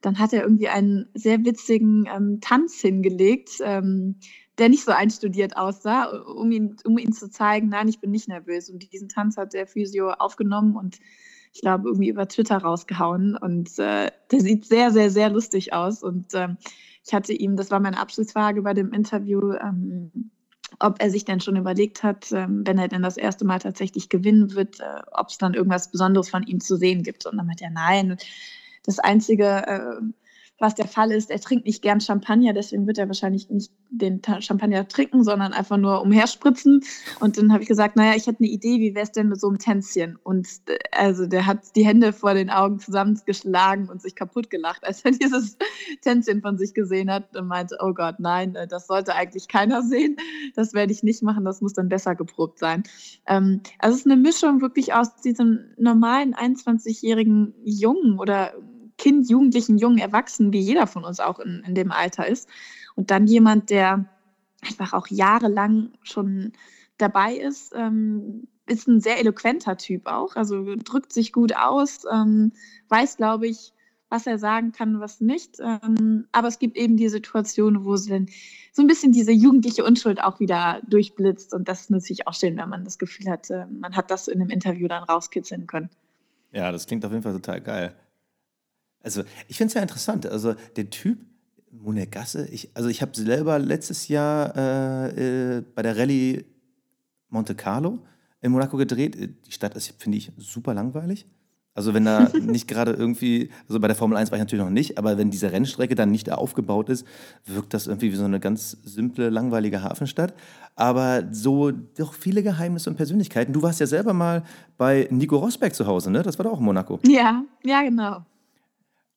dann hat er irgendwie einen sehr witzigen ähm, Tanz hingelegt, ähm, der nicht so einstudiert aussah, um ihn, um ihn zu zeigen, nein, ich bin nicht nervös. Und diesen Tanz hat der Physio aufgenommen und ich glaube, irgendwie über Twitter rausgehauen. Und äh, der sieht sehr, sehr, sehr lustig aus. Und ähm, ich hatte ihm, das war meine Abschlussfrage bei dem Interview, ähm, ob er sich denn schon überlegt hat, ähm, wenn er denn das erste Mal tatsächlich gewinnen wird, äh, ob es dann irgendwas Besonderes von ihm zu sehen gibt. Und dann meinte er, nein, das Einzige, äh, was der Fall ist, er trinkt nicht gern Champagner, deswegen wird er wahrscheinlich nicht den Champagner trinken, sondern einfach nur umherspritzen. Und dann habe ich gesagt, naja, ich hätte eine Idee, wie wäre es denn mit so einem Tänzchen? Und äh, also der hat die Hände vor den Augen zusammengeschlagen und sich kaputt gelacht, als er dieses Tänzchen von sich gesehen hat und meinte, oh Gott, nein, äh, das sollte eigentlich keiner sehen. Das werde ich nicht machen, das muss dann besser geprobt sein. Ähm, also es ist eine Mischung wirklich aus diesem normalen 21-jährigen Jungen oder Kind, Jugendlichen, jungen Erwachsenen, wie jeder von uns auch in, in dem Alter ist. Und dann jemand, der einfach auch jahrelang schon dabei ist, ähm, ist ein sehr eloquenter Typ auch, also drückt sich gut aus, ähm, weiß, glaube ich, was er sagen kann, was nicht. Ähm, aber es gibt eben die Situation, wo so ein bisschen diese jugendliche Unschuld auch wieder durchblitzt. Und das ist natürlich auch schön, wenn man das Gefühl hat, äh, man hat das in einem Interview dann rauskitzeln können. Ja, das klingt auf jeden Fall total geil. Also ich finde es ja interessant. Also der Typ, Monegasse, ich, also ich habe selber letztes Jahr äh, äh, bei der Rallye Monte Carlo in Monaco gedreht. Die Stadt ist, finde ich, super langweilig. Also wenn da nicht gerade irgendwie, also bei der Formel 1 war ich natürlich noch nicht, aber wenn diese Rennstrecke dann nicht aufgebaut ist, wirkt das irgendwie wie so eine ganz simple, langweilige Hafenstadt. Aber so doch viele Geheimnisse und Persönlichkeiten. Du warst ja selber mal bei Nico Rosberg zu Hause, ne? Das war doch auch in Monaco. Ja, ja, genau.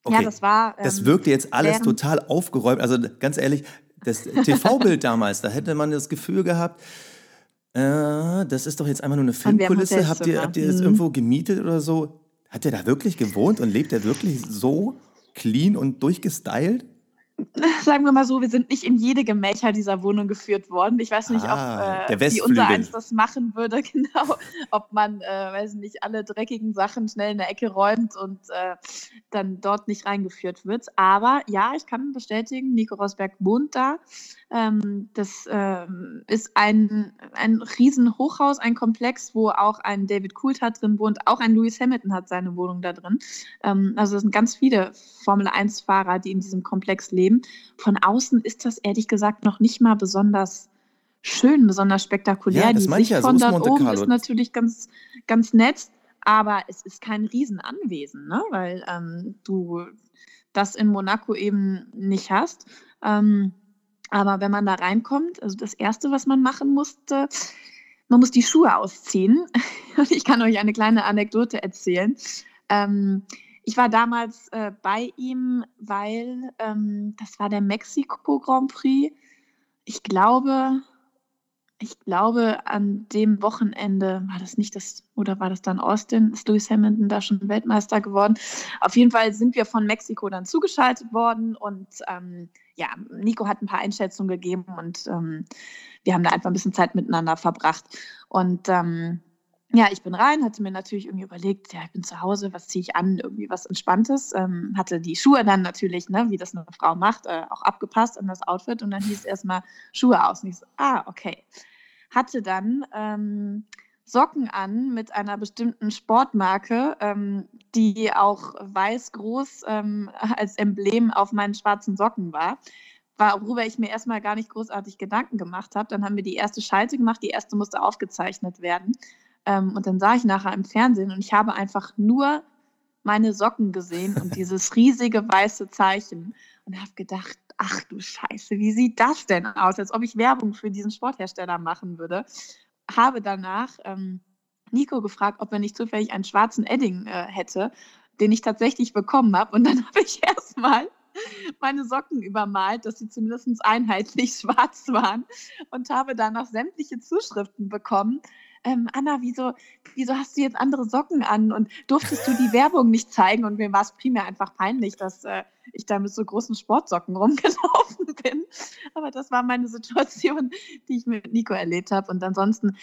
Okay. Ja, das war. Ähm, das wirkte jetzt alles total aufgeräumt. Also ganz ehrlich, das TV-Bild damals, da hätte man das Gefühl gehabt, äh, das ist doch jetzt einfach nur eine Filmkulisse. Habt ihr, habt ihr das mhm. irgendwo gemietet oder so? Hat der da wirklich gewohnt und lebt er wirklich so clean und durchgestylt? sagen wir mal so, wir sind nicht in jede Gemächer dieser Wohnung geführt worden. Ich weiß nicht, ah, ob äh, wie unser eins das machen würde, genau. Ob man, äh, weiß nicht, alle dreckigen Sachen schnell in der Ecke räumt und äh, dann dort nicht reingeführt wird. Aber ja, ich kann bestätigen, Nico Rosberg wohnt da. Ähm, das ähm, ist ein, ein riesen Hochhaus, ein Komplex, wo auch ein David Coulthard drin wohnt. Auch ein Lewis Hamilton hat seine Wohnung da drin. Ähm, also es sind ganz viele Formel-1-Fahrer, die in diesem Komplex leben. Von außen ist das ehrlich gesagt noch nicht mal besonders schön, besonders spektakulär. Ja, das Die Sicht ja, von so dort oben ist natürlich ganz, ganz nett, aber es ist kein Riesenanwesen, ne? weil ähm, du das in Monaco eben nicht hast. Ähm, aber wenn man da reinkommt, also das Erste, was man machen musste, man muss die Schuhe ausziehen. Und ich kann euch eine kleine Anekdote erzählen. Ähm, ich war damals äh, bei ihm, weil ähm, das war der Mexiko Grand Prix. Ich glaube, ich glaube, an dem Wochenende war das nicht das, oder war das dann Austin? Ist Lewis Hamilton da schon Weltmeister geworden? Auf jeden Fall sind wir von Mexiko dann zugeschaltet worden und ähm, ja, Nico hat ein paar Einschätzungen gegeben und ähm, wir haben da einfach ein bisschen Zeit miteinander verbracht. Und ähm, ja, ich bin rein, hatte mir natürlich irgendwie überlegt, ja, ich bin zu Hause, was ziehe ich an, irgendwie was Entspanntes. Ähm, hatte die Schuhe dann natürlich, ne, wie das eine Frau macht, äh, auch abgepasst an das Outfit und dann hieß erstmal Schuhe aus. Und ich so, ah, okay. Hatte dann ähm, Socken an mit einer bestimmten Sportmarke, ähm, die auch weiß groß ähm, als Emblem auf meinen schwarzen Socken war worüber ich mir erstmal gar nicht großartig Gedanken gemacht habe. Dann haben wir die erste Schalte gemacht, die erste musste aufgezeichnet werden. Ähm, und dann sah ich nachher im Fernsehen und ich habe einfach nur meine Socken gesehen und dieses riesige weiße Zeichen und habe gedacht, ach du Scheiße, wie sieht das denn aus? Als ob ich Werbung für diesen Sporthersteller machen würde. Habe danach ähm, Nico gefragt, ob er nicht zufällig einen schwarzen Edding äh, hätte, den ich tatsächlich bekommen habe. Und dann habe ich erstmal meine Socken übermalt, dass sie zumindest einheitlich schwarz waren und habe danach sämtliche Zuschriften bekommen, ähm, Anna, wieso, wieso hast du jetzt andere Socken an und durftest du die Werbung nicht zeigen? Und mir war es primär einfach peinlich, dass äh, ich da mit so großen Sportsocken rumgelaufen bin. Aber das war meine Situation, die ich mit Nico erlebt habe. Und ansonsten,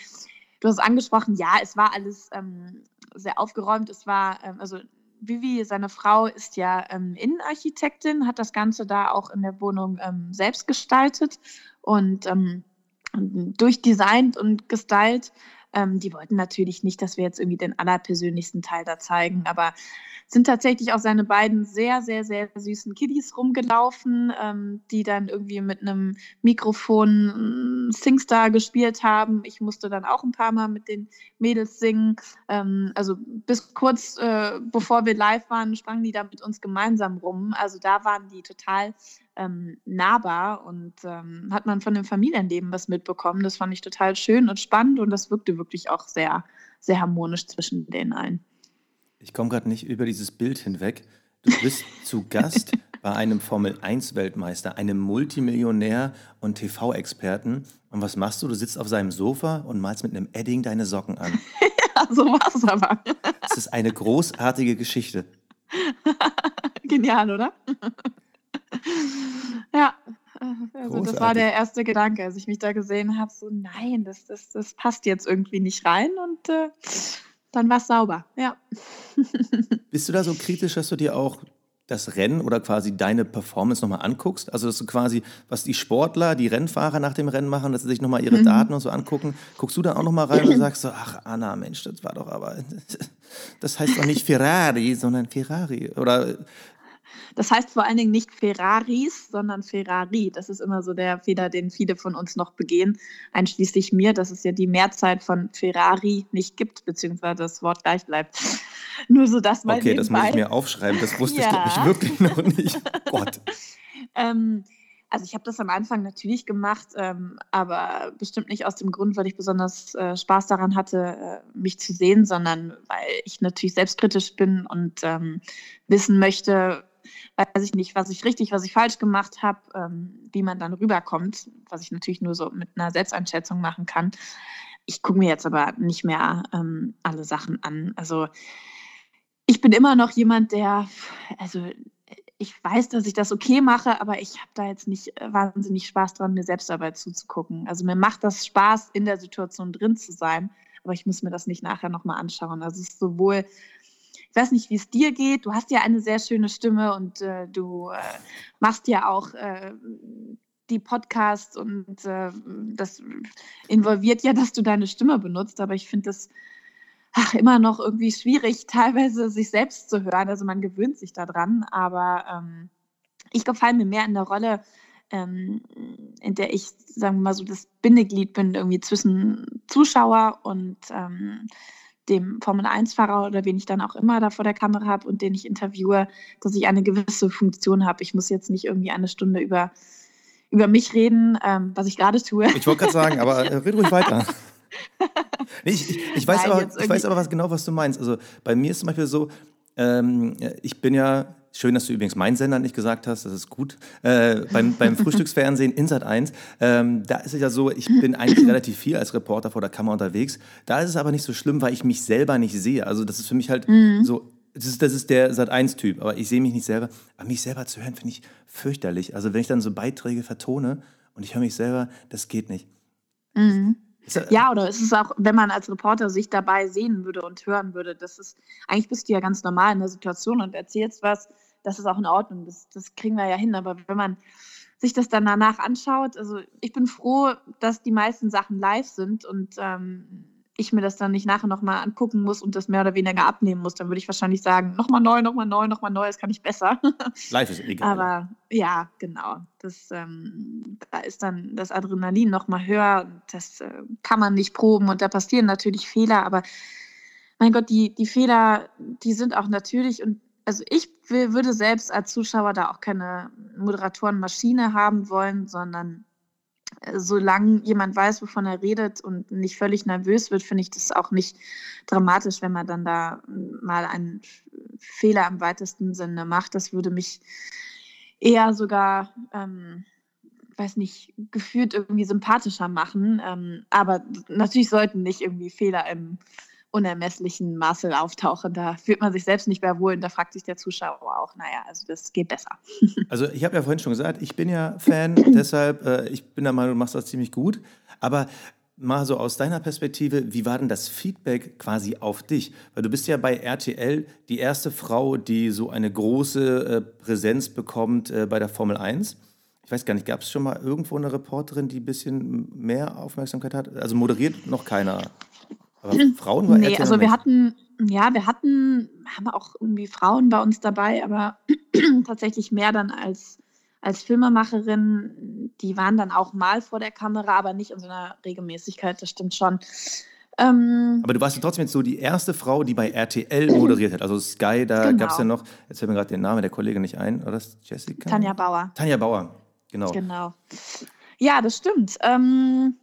du hast angesprochen, ja, es war alles ähm, sehr aufgeräumt. Es war, ähm, also Vivi, seine Frau, ist ja ähm, Innenarchitektin, hat das Ganze da auch in der Wohnung ähm, selbst gestaltet und ähm, durchdesignt und gestylt. Ähm, die wollten natürlich nicht, dass wir jetzt irgendwie den allerpersönlichsten Teil da zeigen, aber sind tatsächlich auch seine beiden sehr, sehr, sehr süßen Kiddies rumgelaufen, ähm, die dann irgendwie mit einem Mikrofon Singstar gespielt haben. Ich musste dann auch ein paar Mal mit den Mädels singen. Ähm, also bis kurz äh, bevor wir live waren, sprangen die da mit uns gemeinsam rum. Also da waren die total ähm, nahbar und ähm, hat man von dem Familienleben was mitbekommen. Das fand ich total schön und spannend und das wirkte wirklich auch sehr, sehr harmonisch zwischen den allen. Ich komme gerade nicht über dieses Bild hinweg. Du bist zu Gast bei einem Formel-1-Weltmeister, einem Multimillionär und TV-Experten. Und was machst du? Du sitzt auf seinem Sofa und malst mit einem Edding deine Socken an. ja, so war es aber. Das ist eine großartige Geschichte. Genial, oder? ja, also das war der erste Gedanke, als ich mich da gesehen habe, so nein, das, das, das passt jetzt irgendwie nicht rein und äh, dann war es sauber, ja. Bist du da so kritisch, dass du dir auch das Rennen oder quasi deine Performance nochmal anguckst? Also, dass du quasi, was die Sportler, die Rennfahrer nach dem Rennen machen, dass sie sich nochmal ihre mhm. Daten und so angucken, guckst du da auch nochmal rein und sagst so, ach Anna, Mensch, das war doch aber, das heißt doch nicht Ferrari, sondern Ferrari. Oder das heißt vor allen Dingen nicht Ferraris, sondern Ferrari. Das ist immer so der Fehler, den viele von uns noch begehen, einschließlich mir, dass es ja die Mehrzeit von Ferrari nicht gibt, beziehungsweise das Wort gleich bleibt. Nur so, dass man. Okay, das muss ich mir aufschreiben. Das wusste ja. ich, glaube ich, wirklich noch nicht. Gott. ähm, also ich habe das am Anfang natürlich gemacht, ähm, aber bestimmt nicht aus dem Grund, weil ich besonders äh, Spaß daran hatte, äh, mich zu sehen, sondern weil ich natürlich selbstkritisch bin und ähm, wissen möchte, weiß ich nicht, was ich richtig, was ich falsch gemacht habe, ähm, wie man dann rüberkommt, was ich natürlich nur so mit einer Selbsteinschätzung machen kann. Ich gucke mir jetzt aber nicht mehr ähm, alle Sachen an. Also ich bin immer noch jemand, der, also ich weiß, dass ich das okay mache, aber ich habe da jetzt nicht äh, wahnsinnig Spaß dran, mir selbst dabei zuzugucken. Also mir macht das Spaß, in der Situation drin zu sein, aber ich muss mir das nicht nachher nochmal anschauen. Also es ist sowohl, ich weiß nicht, wie es dir geht, du hast ja eine sehr schöne Stimme und äh, du äh, machst ja auch äh, die Podcasts und äh, das involviert ja, dass du deine Stimme benutzt, aber ich finde das ach, immer noch irgendwie schwierig, teilweise sich selbst zu hören. Also man gewöhnt sich daran, aber ähm, ich gefalle mir mehr in der Rolle, ähm, in der ich, sagen wir mal so, das Bindeglied bin, irgendwie zwischen Zuschauer und ähm, dem Formel-1-Fahrer oder wen ich dann auch immer da vor der Kamera habe und den ich interviewe, dass ich eine gewisse Funktion habe. Ich muss jetzt nicht irgendwie eine Stunde über, über mich reden, ähm, was ich gerade tue. Ich wollte gerade sagen, aber äh, red ruhig weiter. nee, ich, ich, ich, weiß Nein, aber, ich weiß aber was, genau, was du meinst. Also bei mir ist zum Beispiel so, ähm, ich bin ja, schön, dass du übrigens meinen Sender nicht gesagt hast, das ist gut, äh, beim, beim Frühstücksfernsehen Insat 1, ähm, da ist es ja so, ich bin eigentlich relativ viel als Reporter vor der Kamera unterwegs. Da ist es aber nicht so schlimm, weil ich mich selber nicht sehe. Also das ist für mich halt mhm. so, das ist, das ist der Sat1-Typ, aber ich sehe mich nicht selber. Aber mich selber zu hören, finde ich fürchterlich. Also wenn ich dann so Beiträge vertone und ich höre mich selber, das geht nicht. Mhm. Ja, oder ist es auch, wenn man als Reporter sich dabei sehen würde und hören würde, das ist, eigentlich bist du ja ganz normal in der Situation und erzählst was, das ist auch in Ordnung, das, das kriegen wir ja hin, aber wenn man sich das dann danach anschaut, also ich bin froh, dass die meisten Sachen live sind und ähm, ich mir das dann nicht nachher nochmal angucken muss und das mehr oder weniger abnehmen muss, dann würde ich wahrscheinlich sagen, nochmal neu, nochmal neu, nochmal neu, das kann ich besser. Live ist egal. Aber ja, genau. Das, ähm, da ist dann das Adrenalin nochmal höher das äh, kann man nicht proben und da passieren natürlich Fehler, aber mein Gott, die, die Fehler, die sind auch natürlich und also ich würde selbst als Zuschauer da auch keine Moderatorenmaschine haben wollen, sondern solange jemand weiß, wovon er redet und nicht völlig nervös wird, finde ich das auch nicht dramatisch, wenn man dann da mal einen Fehler im weitesten Sinne macht. Das würde mich eher sogar, ähm, weiß nicht, gefühlt irgendwie sympathischer machen. Ähm, aber natürlich sollten nicht irgendwie Fehler im unermesslichen Maße auftauchen. Da fühlt man sich selbst nicht mehr wohl und da fragt sich der Zuschauer auch, naja, also das geht besser. Also ich habe ja vorhin schon gesagt, ich bin ja Fan, deshalb, äh, ich bin der Meinung, du machst das ziemlich gut. Aber mal so aus deiner Perspektive, wie war denn das Feedback quasi auf dich? Weil du bist ja bei RTL die erste Frau, die so eine große äh, Präsenz bekommt äh, bei der Formel 1. Ich weiß gar nicht, gab es schon mal irgendwo eine Reporterin, die ein bisschen mehr Aufmerksamkeit hat? Also moderiert noch keiner aber Frauen war Nee, also wir hatten, ja, wir hatten, haben auch irgendwie Frauen bei uns dabei, aber tatsächlich mehr dann als, als Filmemacherin. Die waren dann auch mal vor der Kamera, aber nicht in so einer Regelmäßigkeit, das stimmt schon. Ähm, aber du warst ja trotzdem jetzt so die erste Frau, die bei RTL moderiert hat. Also Sky, da genau. gab es ja noch, jetzt fällt mir gerade der Name der Kollegin nicht ein, oder das Jessica? Tanja Bauer. Tanja Bauer, genau. Genau. Ja, das stimmt. Ähm,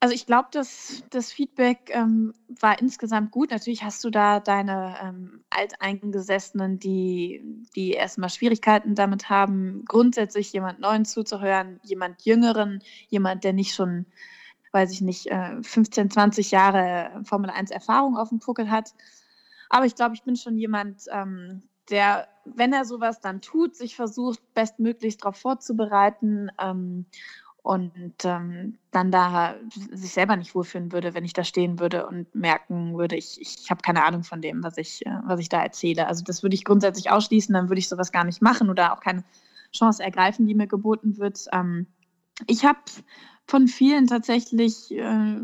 also ich glaube, das, das Feedback ähm, war insgesamt gut. Natürlich hast du da deine ähm, Alteingesessenen, die, die erstmal Schwierigkeiten damit haben, grundsätzlich jemand Neuen zuzuhören, jemand Jüngeren, jemand, der nicht schon, weiß ich nicht, äh, 15, 20 Jahre Formel 1 Erfahrung auf dem Puckel hat. Aber ich glaube, ich bin schon jemand, ähm, der, wenn er sowas dann tut, sich versucht, bestmöglichst darauf vorzubereiten ähm, und ähm, dann da sich selber nicht wohlfühlen würde, wenn ich da stehen würde und merken würde, ich, ich habe keine Ahnung von dem, was ich, äh, was ich da erzähle. Also das würde ich grundsätzlich ausschließen, dann würde ich sowas gar nicht machen oder auch keine Chance ergreifen, die mir geboten wird. Ähm, ich habe von vielen tatsächlich äh,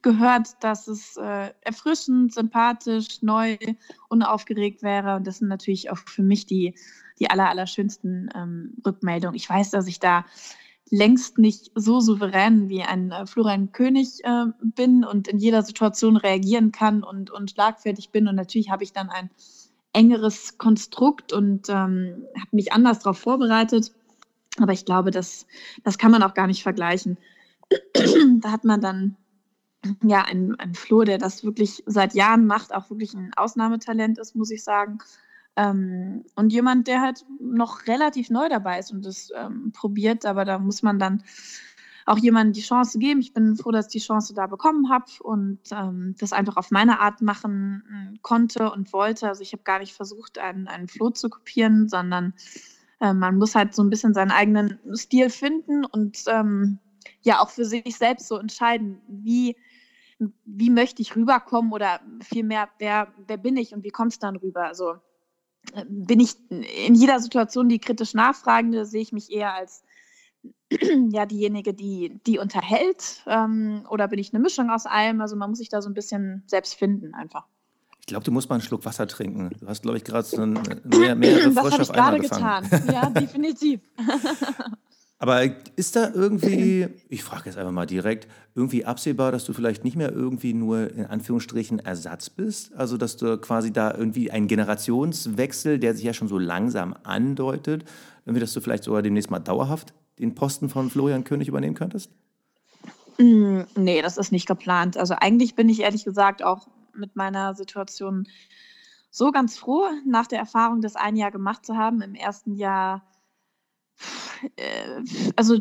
gehört, dass es äh, erfrischend, sympathisch, neu, unaufgeregt wäre. Und das sind natürlich auch für mich die, die aller, allerschönsten ähm, Rückmeldungen. Ich weiß, dass ich da längst nicht so souverän wie ein äh, Florian König äh, bin und in jeder Situation reagieren kann und, und schlagfertig bin. Und natürlich habe ich dann ein engeres Konstrukt und ähm, habe mich anders darauf vorbereitet. Aber ich glaube, das, das kann man auch gar nicht vergleichen. da hat man dann ja einen, einen Flo, der das wirklich seit Jahren macht, auch wirklich ein Ausnahmetalent ist, muss ich sagen. Ähm, und jemand, der halt noch relativ neu dabei ist und das ähm, probiert, aber da muss man dann auch jemandem die Chance geben. Ich bin froh, dass ich die Chance da bekommen habe und ähm, das einfach auf meine Art machen äh, konnte und wollte. Also ich habe gar nicht versucht, einen, einen Floh zu kopieren, sondern äh, man muss halt so ein bisschen seinen eigenen Stil finden und ähm, ja auch für sich selbst so entscheiden, wie, wie möchte ich rüberkommen oder vielmehr, wer, wer bin ich und wie kommt es dann rüber? Also bin ich in jeder Situation die kritisch Nachfragende, sehe ich mich eher als ja diejenige, die, die unterhält? Ähm, oder bin ich eine Mischung aus allem? Also man muss sich da so ein bisschen selbst finden einfach. Ich glaube, du musst mal einen Schluck Wasser trinken. Du hast, glaube ich, gerade so ein, mehr, mehrere das Frösche auf einmal getan. Ja, definitiv. Aber ist da irgendwie, ich frage jetzt einfach mal direkt, irgendwie absehbar, dass du vielleicht nicht mehr irgendwie nur in Anführungsstrichen Ersatz bist? Also, dass du quasi da irgendwie ein Generationswechsel, der sich ja schon so langsam andeutet, irgendwie, dass du vielleicht sogar demnächst mal dauerhaft den Posten von Florian König übernehmen könntest? Mm, nee, das ist nicht geplant. Also eigentlich bin ich ehrlich gesagt auch mit meiner Situation so ganz froh, nach der Erfahrung, das ein Jahr gemacht zu haben. Im ersten Jahr, also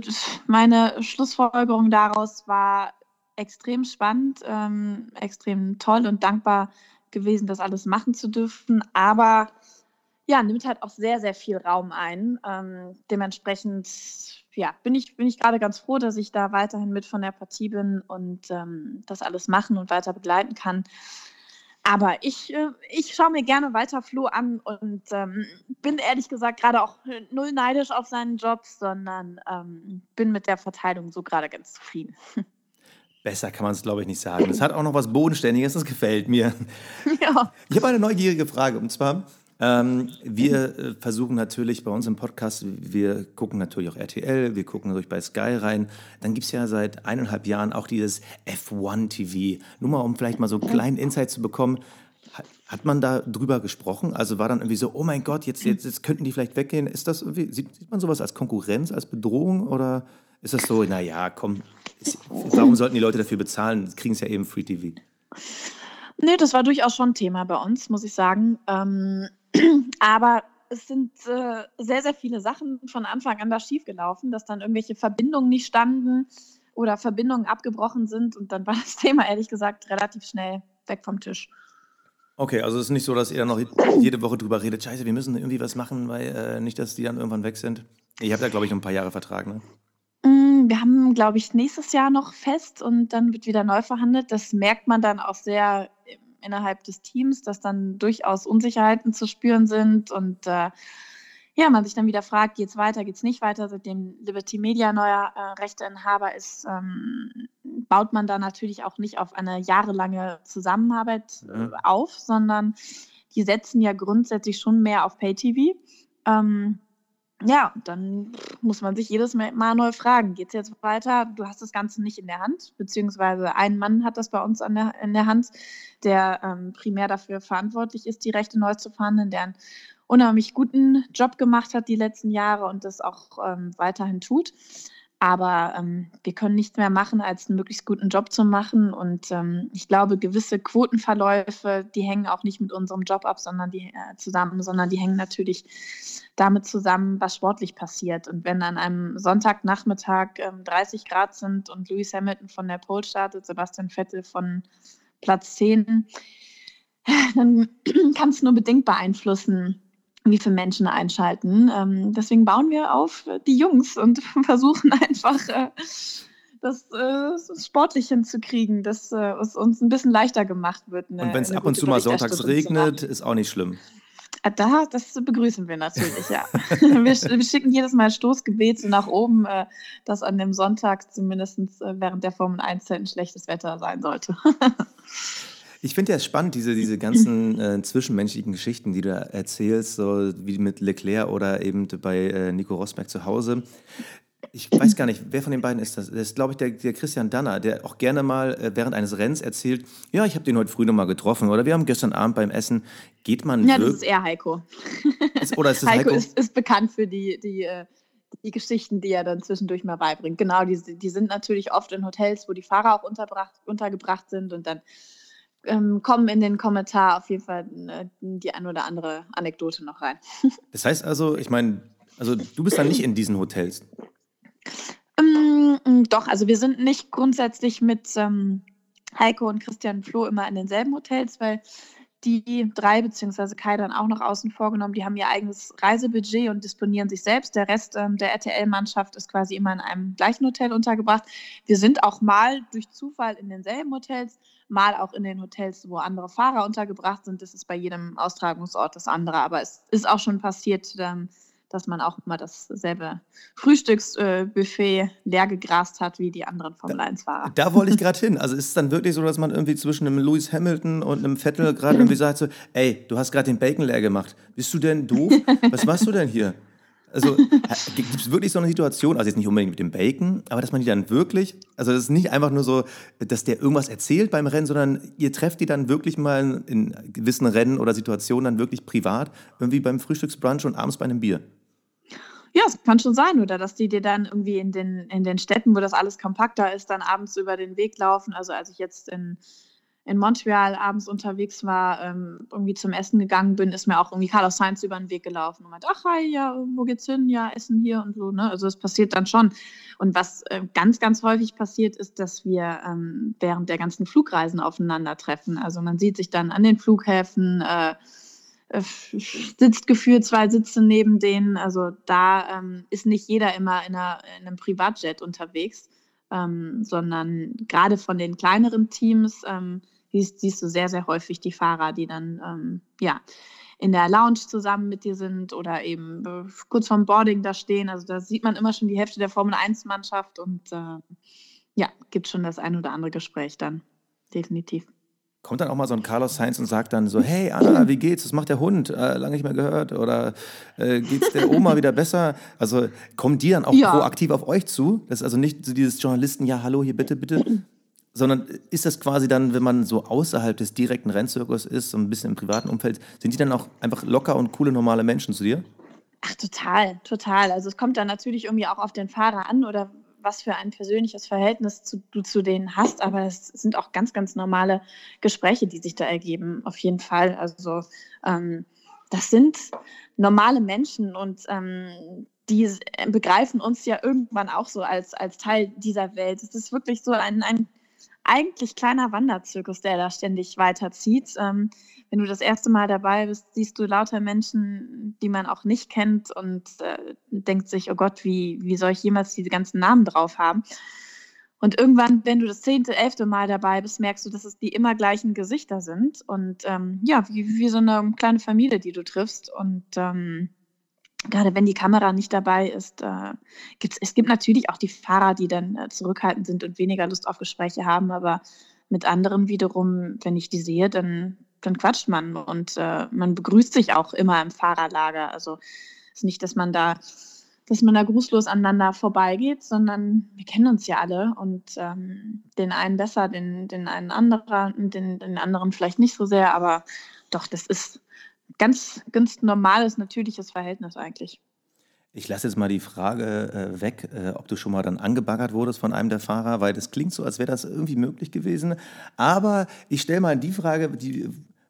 meine Schlussfolgerung daraus war extrem spannend, ähm, extrem toll und dankbar gewesen, das alles machen zu dürfen. Aber ja, nimmt halt auch sehr, sehr viel Raum ein. Ähm, dementsprechend ja, bin ich, bin ich gerade ganz froh, dass ich da weiterhin mit von der Partie bin und ähm, das alles machen und weiter begleiten kann. Aber ich, äh, ich schaue mir gerne weiter Flo an und ähm, bin ehrlich gesagt gerade auch null neidisch auf seinen Job, sondern ähm, bin mit der Verteilung so gerade ganz zufrieden. Besser kann man es, glaube ich, nicht sagen. Es hat auch noch was Bodenständiges, das gefällt mir. Ja. Ich habe eine neugierige Frage und zwar, ähm, wir äh, versuchen natürlich bei uns im Podcast, wir gucken natürlich auch RTL, wir gucken natürlich bei Sky rein. Dann gibt es ja seit eineinhalb Jahren auch dieses F1 TV. Nur mal, um vielleicht mal so einen kleinen Insight zu bekommen. Hat man da drüber gesprochen? Also war dann irgendwie so, oh mein Gott, jetzt, jetzt, jetzt könnten die vielleicht weggehen. Ist das irgendwie, sieht, sieht man sowas als Konkurrenz, als Bedrohung oder ist das so, naja, komm, ist, warum sollten die Leute dafür bezahlen? Kriegen es ja eben Free TV. Nee, das war durchaus schon Thema bei uns, muss ich sagen. Ähm, aber es sind äh, sehr, sehr viele Sachen von Anfang an da schiefgelaufen, dass dann irgendwelche Verbindungen nicht standen oder Verbindungen abgebrochen sind. Und dann war das Thema, ehrlich gesagt, relativ schnell weg vom Tisch. Okay, also es ist nicht so, dass ihr noch jede Woche drüber redet, scheiße, wir müssen irgendwie was machen, weil äh, nicht, dass die dann irgendwann weg sind. Ihr habt ja, glaube ich, ein paar Jahre Vertrag, ne? Mm, wir haben, glaube ich, nächstes Jahr noch fest und dann wird wieder neu verhandelt. Das merkt man dann auch sehr innerhalb des Teams, dass dann durchaus Unsicherheiten zu spüren sind und äh, ja, man sich dann wieder fragt, geht es weiter, geht es nicht weiter, seitdem Liberty Media neuer äh, Rechteinhaber ist, ähm, baut man da natürlich auch nicht auf eine jahrelange Zusammenarbeit äh, auf, sondern die setzen ja grundsätzlich schon mehr auf Pay-TV. Ähm, ja, dann muss man sich jedes Mal neu fragen, geht es jetzt weiter? Du hast das Ganze nicht in der Hand, beziehungsweise ein Mann hat das bei uns der, in der Hand, der ähm, primär dafür verantwortlich ist, die Rechte neu zu verhandeln, der einen unheimlich guten Job gemacht hat die letzten Jahre und das auch ähm, weiterhin tut. Aber ähm, wir können nichts mehr machen, als einen möglichst guten Job zu machen. Und ähm, ich glaube, gewisse Quotenverläufe, die hängen auch nicht mit unserem Job ab, sondern die äh, zusammen, sondern die hängen natürlich damit zusammen, was sportlich passiert. Und wenn an einem Sonntagnachmittag ähm, 30 Grad sind und Lewis Hamilton von der Pole startet, Sebastian Vettel von Platz 10, dann kann es nur bedingt beeinflussen, wie viele Menschen einschalten. Ähm, deswegen bauen wir auf die Jungs und versuchen einfach äh, das, äh, das sportlich hinzukriegen, dass äh, es uns ein bisschen leichter gemacht wird. Eine, und wenn es ab und zu mal sonntags regnet, ist auch nicht schlimm. Ah, da, das begrüßen wir natürlich, ja. wir, wir, schicken jedes Mal Stoßgebet so nach oben, äh, dass an dem Sonntag zumindest äh, während der Formel 1 ein schlechtes Wetter sein sollte. Ich finde ja spannend, diese, diese ganzen äh, zwischenmenschlichen Geschichten, die du erzählst, so wie mit Leclerc oder eben bei äh, Nico Rosberg zu Hause. Ich weiß gar nicht, wer von den beiden ist das? Das ist, glaube ich, der, der, Christian Danner, der auch gerne mal äh, während eines Rennens erzählt, ja, ich habe den heute früh nochmal getroffen oder wir haben gestern Abend beim Essen, geht man Ja, das ist eher Heiko. Ist, oder ist das Heiko? Heiko ist, ist bekannt für die, die, äh, die Geschichten, die er dann zwischendurch mal beibringt. Genau, die, die sind natürlich oft in Hotels, wo die Fahrer auch untergebracht sind und dann ähm, kommen in den Kommentar auf jeden Fall äh, die ein oder andere Anekdote noch rein. Das heißt also, ich meine, also du bist dann nicht in diesen Hotels. Ähm, doch, also wir sind nicht grundsätzlich mit ähm, Heiko und Christian Floh immer in denselben Hotels, weil die drei, beziehungsweise Kai dann auch noch außen vorgenommen, die haben ihr eigenes Reisebudget und disponieren sich selbst. Der Rest ähm, der RTL-Mannschaft ist quasi immer in einem gleichen Hotel untergebracht. Wir sind auch mal durch Zufall in denselben Hotels, mal auch in den Hotels, wo andere Fahrer untergebracht sind. Das ist bei jedem Austragungsort das andere. Aber es ist auch schon passiert, ähm, dass man auch immer dasselbe Frühstücksbuffet leer gegrast hat wie die anderen Formel 1-Fahrer. Da, da wollte ich gerade hin. Also ist es dann wirklich so, dass man irgendwie zwischen einem Lewis Hamilton und einem Vettel gerade irgendwie sagt so, ey, du hast gerade den Bacon leer gemacht. Bist du denn doof? Was machst du denn hier? Also gibt es wirklich so eine Situation, also jetzt nicht unbedingt mit dem Bacon, aber dass man die dann wirklich, also das ist nicht einfach nur so, dass der irgendwas erzählt beim Rennen, sondern ihr trefft die dann wirklich mal in gewissen Rennen oder Situationen dann wirklich privat, irgendwie beim Frühstücksbrunch und abends bei einem Bier. Ja, es kann schon sein, oder dass die dir dann irgendwie in den, in den Städten, wo das alles kompakter ist, dann abends über den Weg laufen. Also als ich jetzt in, in Montreal abends unterwegs war, ähm, irgendwie zum Essen gegangen bin, ist mir auch irgendwie Carlos Sainz über den Weg gelaufen und meinte, ach hi, ja, wo geht's hin? Ja, Essen hier und so. Ne? Also es passiert dann schon. Und was äh, ganz, ganz häufig passiert, ist, dass wir ähm, während der ganzen Flugreisen aufeinandertreffen. Also man sieht sich dann an den Flughäfen, äh, äh, sitzt gefühlt zwei Sitze neben denen. Also da ähm, ist nicht jeder immer in, einer, in einem Privatjet unterwegs, ähm, sondern gerade von den kleineren Teams ähm, siehst, siehst, du sehr, sehr häufig die Fahrer, die dann ähm, ja in der Lounge zusammen mit dir sind oder eben äh, kurz vorm Boarding da stehen. Also da sieht man immer schon die Hälfte der Formel 1-Mannschaft und äh, ja, gibt schon das ein oder andere Gespräch dann. Definitiv. Kommt dann auch mal so ein Carlos Sainz und sagt dann so, hey Anna, wie geht's? Was macht der Hund? Äh, lange nicht mehr gehört. Oder äh, geht's der Oma wieder besser? Also kommen die dann auch ja. proaktiv auf euch zu? Das ist also nicht so dieses Journalisten, ja, hallo, hier bitte, bitte. Sondern ist das quasi dann, wenn man so außerhalb des direkten Rennzirkus ist, so ein bisschen im privaten Umfeld, sind die dann auch einfach locker und coole, normale Menschen zu dir? Ach, total, total. Also es kommt dann natürlich irgendwie auch auf den Fahrer an oder was für ein persönliches Verhältnis zu, du zu denen hast, aber es sind auch ganz, ganz normale Gespräche, die sich da ergeben, auf jeden Fall. Also ähm, das sind normale Menschen und ähm, die begreifen uns ja irgendwann auch so als, als Teil dieser Welt. Es ist wirklich so ein, ein eigentlich kleiner Wanderzirkus, der da ständig weiterzieht. Ähm, wenn du das erste Mal dabei bist, siehst du lauter Menschen, die man auch nicht kennt und äh, denkt sich, oh Gott, wie, wie soll ich jemals diese ganzen Namen drauf haben? Und irgendwann, wenn du das zehnte, elfte Mal dabei bist, merkst du, dass es die immer gleichen Gesichter sind. Und ähm, ja, wie, wie so eine kleine Familie, die du triffst. Und ähm, gerade wenn die Kamera nicht dabei ist, äh, gibt's, es gibt natürlich auch die Fahrer, die dann äh, zurückhaltend sind und weniger Lust auf Gespräche haben, aber mit anderen wiederum, wenn ich die sehe, dann, dann quatscht man und äh, man begrüßt sich auch immer im Fahrerlager. Also es ist nicht, dass man da dass man da grußlos aneinander vorbeigeht, sondern wir kennen uns ja alle und ähm, den einen besser, den, den einen anderen, den, den anderen vielleicht nicht so sehr, aber doch, das ist ganz, ganz normales, natürliches Verhältnis eigentlich. Ich lasse jetzt mal die Frage äh, weg, äh, ob du schon mal dann angebaggert wurdest von einem der Fahrer, weil das klingt so, als wäre das irgendwie möglich gewesen. Aber ich stelle mal die Frage, die,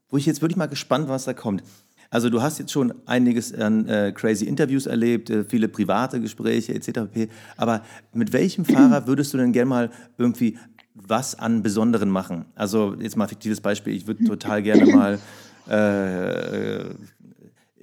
wo ich jetzt wirklich mal gespannt, was da kommt. Also du hast jetzt schon einiges an äh, crazy Interviews erlebt, äh, viele private Gespräche etc. Aber mit welchem Fahrer würdest du denn gerne mal irgendwie was an Besonderen machen? Also jetzt mal fiktives Beispiel, ich würde total gerne mal äh,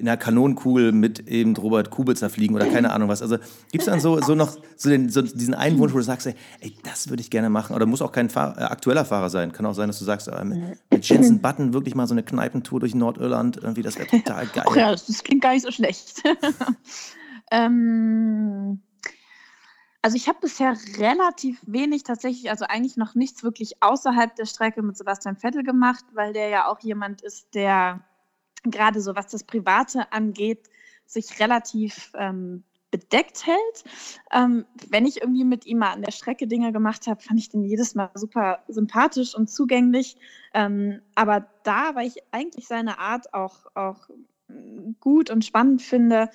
in einer Kanonenkugel mit eben Robert Kubitzer fliegen oder keine Ahnung was. Also gibt es dann so, so noch so, den, so diesen einen Wunsch, wo du sagst, ey, ey das würde ich gerne machen. Oder muss auch kein Fahr äh, aktueller Fahrer sein. Kann auch sein, dass du sagst, äh, mit, mit Jensen Button wirklich mal so eine Kneipentour durch Nordirland, irgendwie, das wäre total geil. Ach ja, das klingt gar nicht so schlecht. ähm, also ich habe bisher relativ wenig tatsächlich, also eigentlich noch nichts wirklich außerhalb der Strecke mit Sebastian Vettel gemacht, weil der ja auch jemand ist, der gerade so was das Private angeht, sich relativ ähm, bedeckt hält. Ähm, wenn ich irgendwie mit ihm mal an der Strecke Dinge gemacht habe, fand ich den jedes Mal super sympathisch und zugänglich. Ähm, aber da, weil ich eigentlich seine Art auch, auch gut und spannend finde,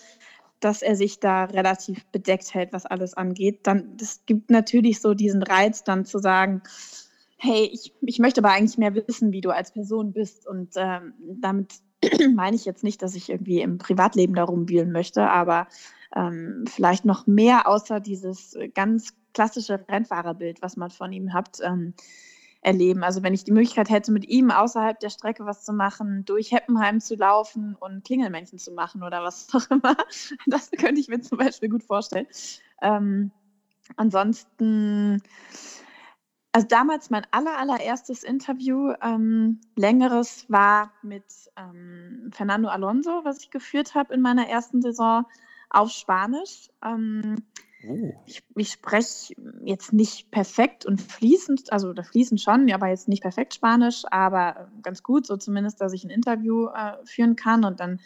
dass er sich da relativ bedeckt hält, was alles angeht, dann das gibt natürlich so diesen Reiz, dann zu sagen, hey, ich, ich möchte aber eigentlich mehr wissen, wie du als Person bist. Und ähm, damit meine ich jetzt nicht, dass ich irgendwie im Privatleben darum wühlen möchte, aber ähm, vielleicht noch mehr außer dieses ganz klassische Rennfahrerbild, was man von ihm hat, ähm, erleben. Also wenn ich die Möglichkeit hätte, mit ihm außerhalb der Strecke was zu machen, durch Heppenheim zu laufen und Klingelmännchen zu machen oder was auch immer, das könnte ich mir zum Beispiel gut vorstellen. Ähm, ansonsten also damals mein aller, allererstes Interview, ähm, längeres, war mit ähm, Fernando Alonso, was ich geführt habe in meiner ersten Saison auf Spanisch. Ähm, oh. Ich, ich spreche jetzt nicht perfekt und fließend, also oder fließend schon, aber jetzt nicht perfekt Spanisch, aber ganz gut, so zumindest, dass ich ein Interview äh, führen kann. Und dann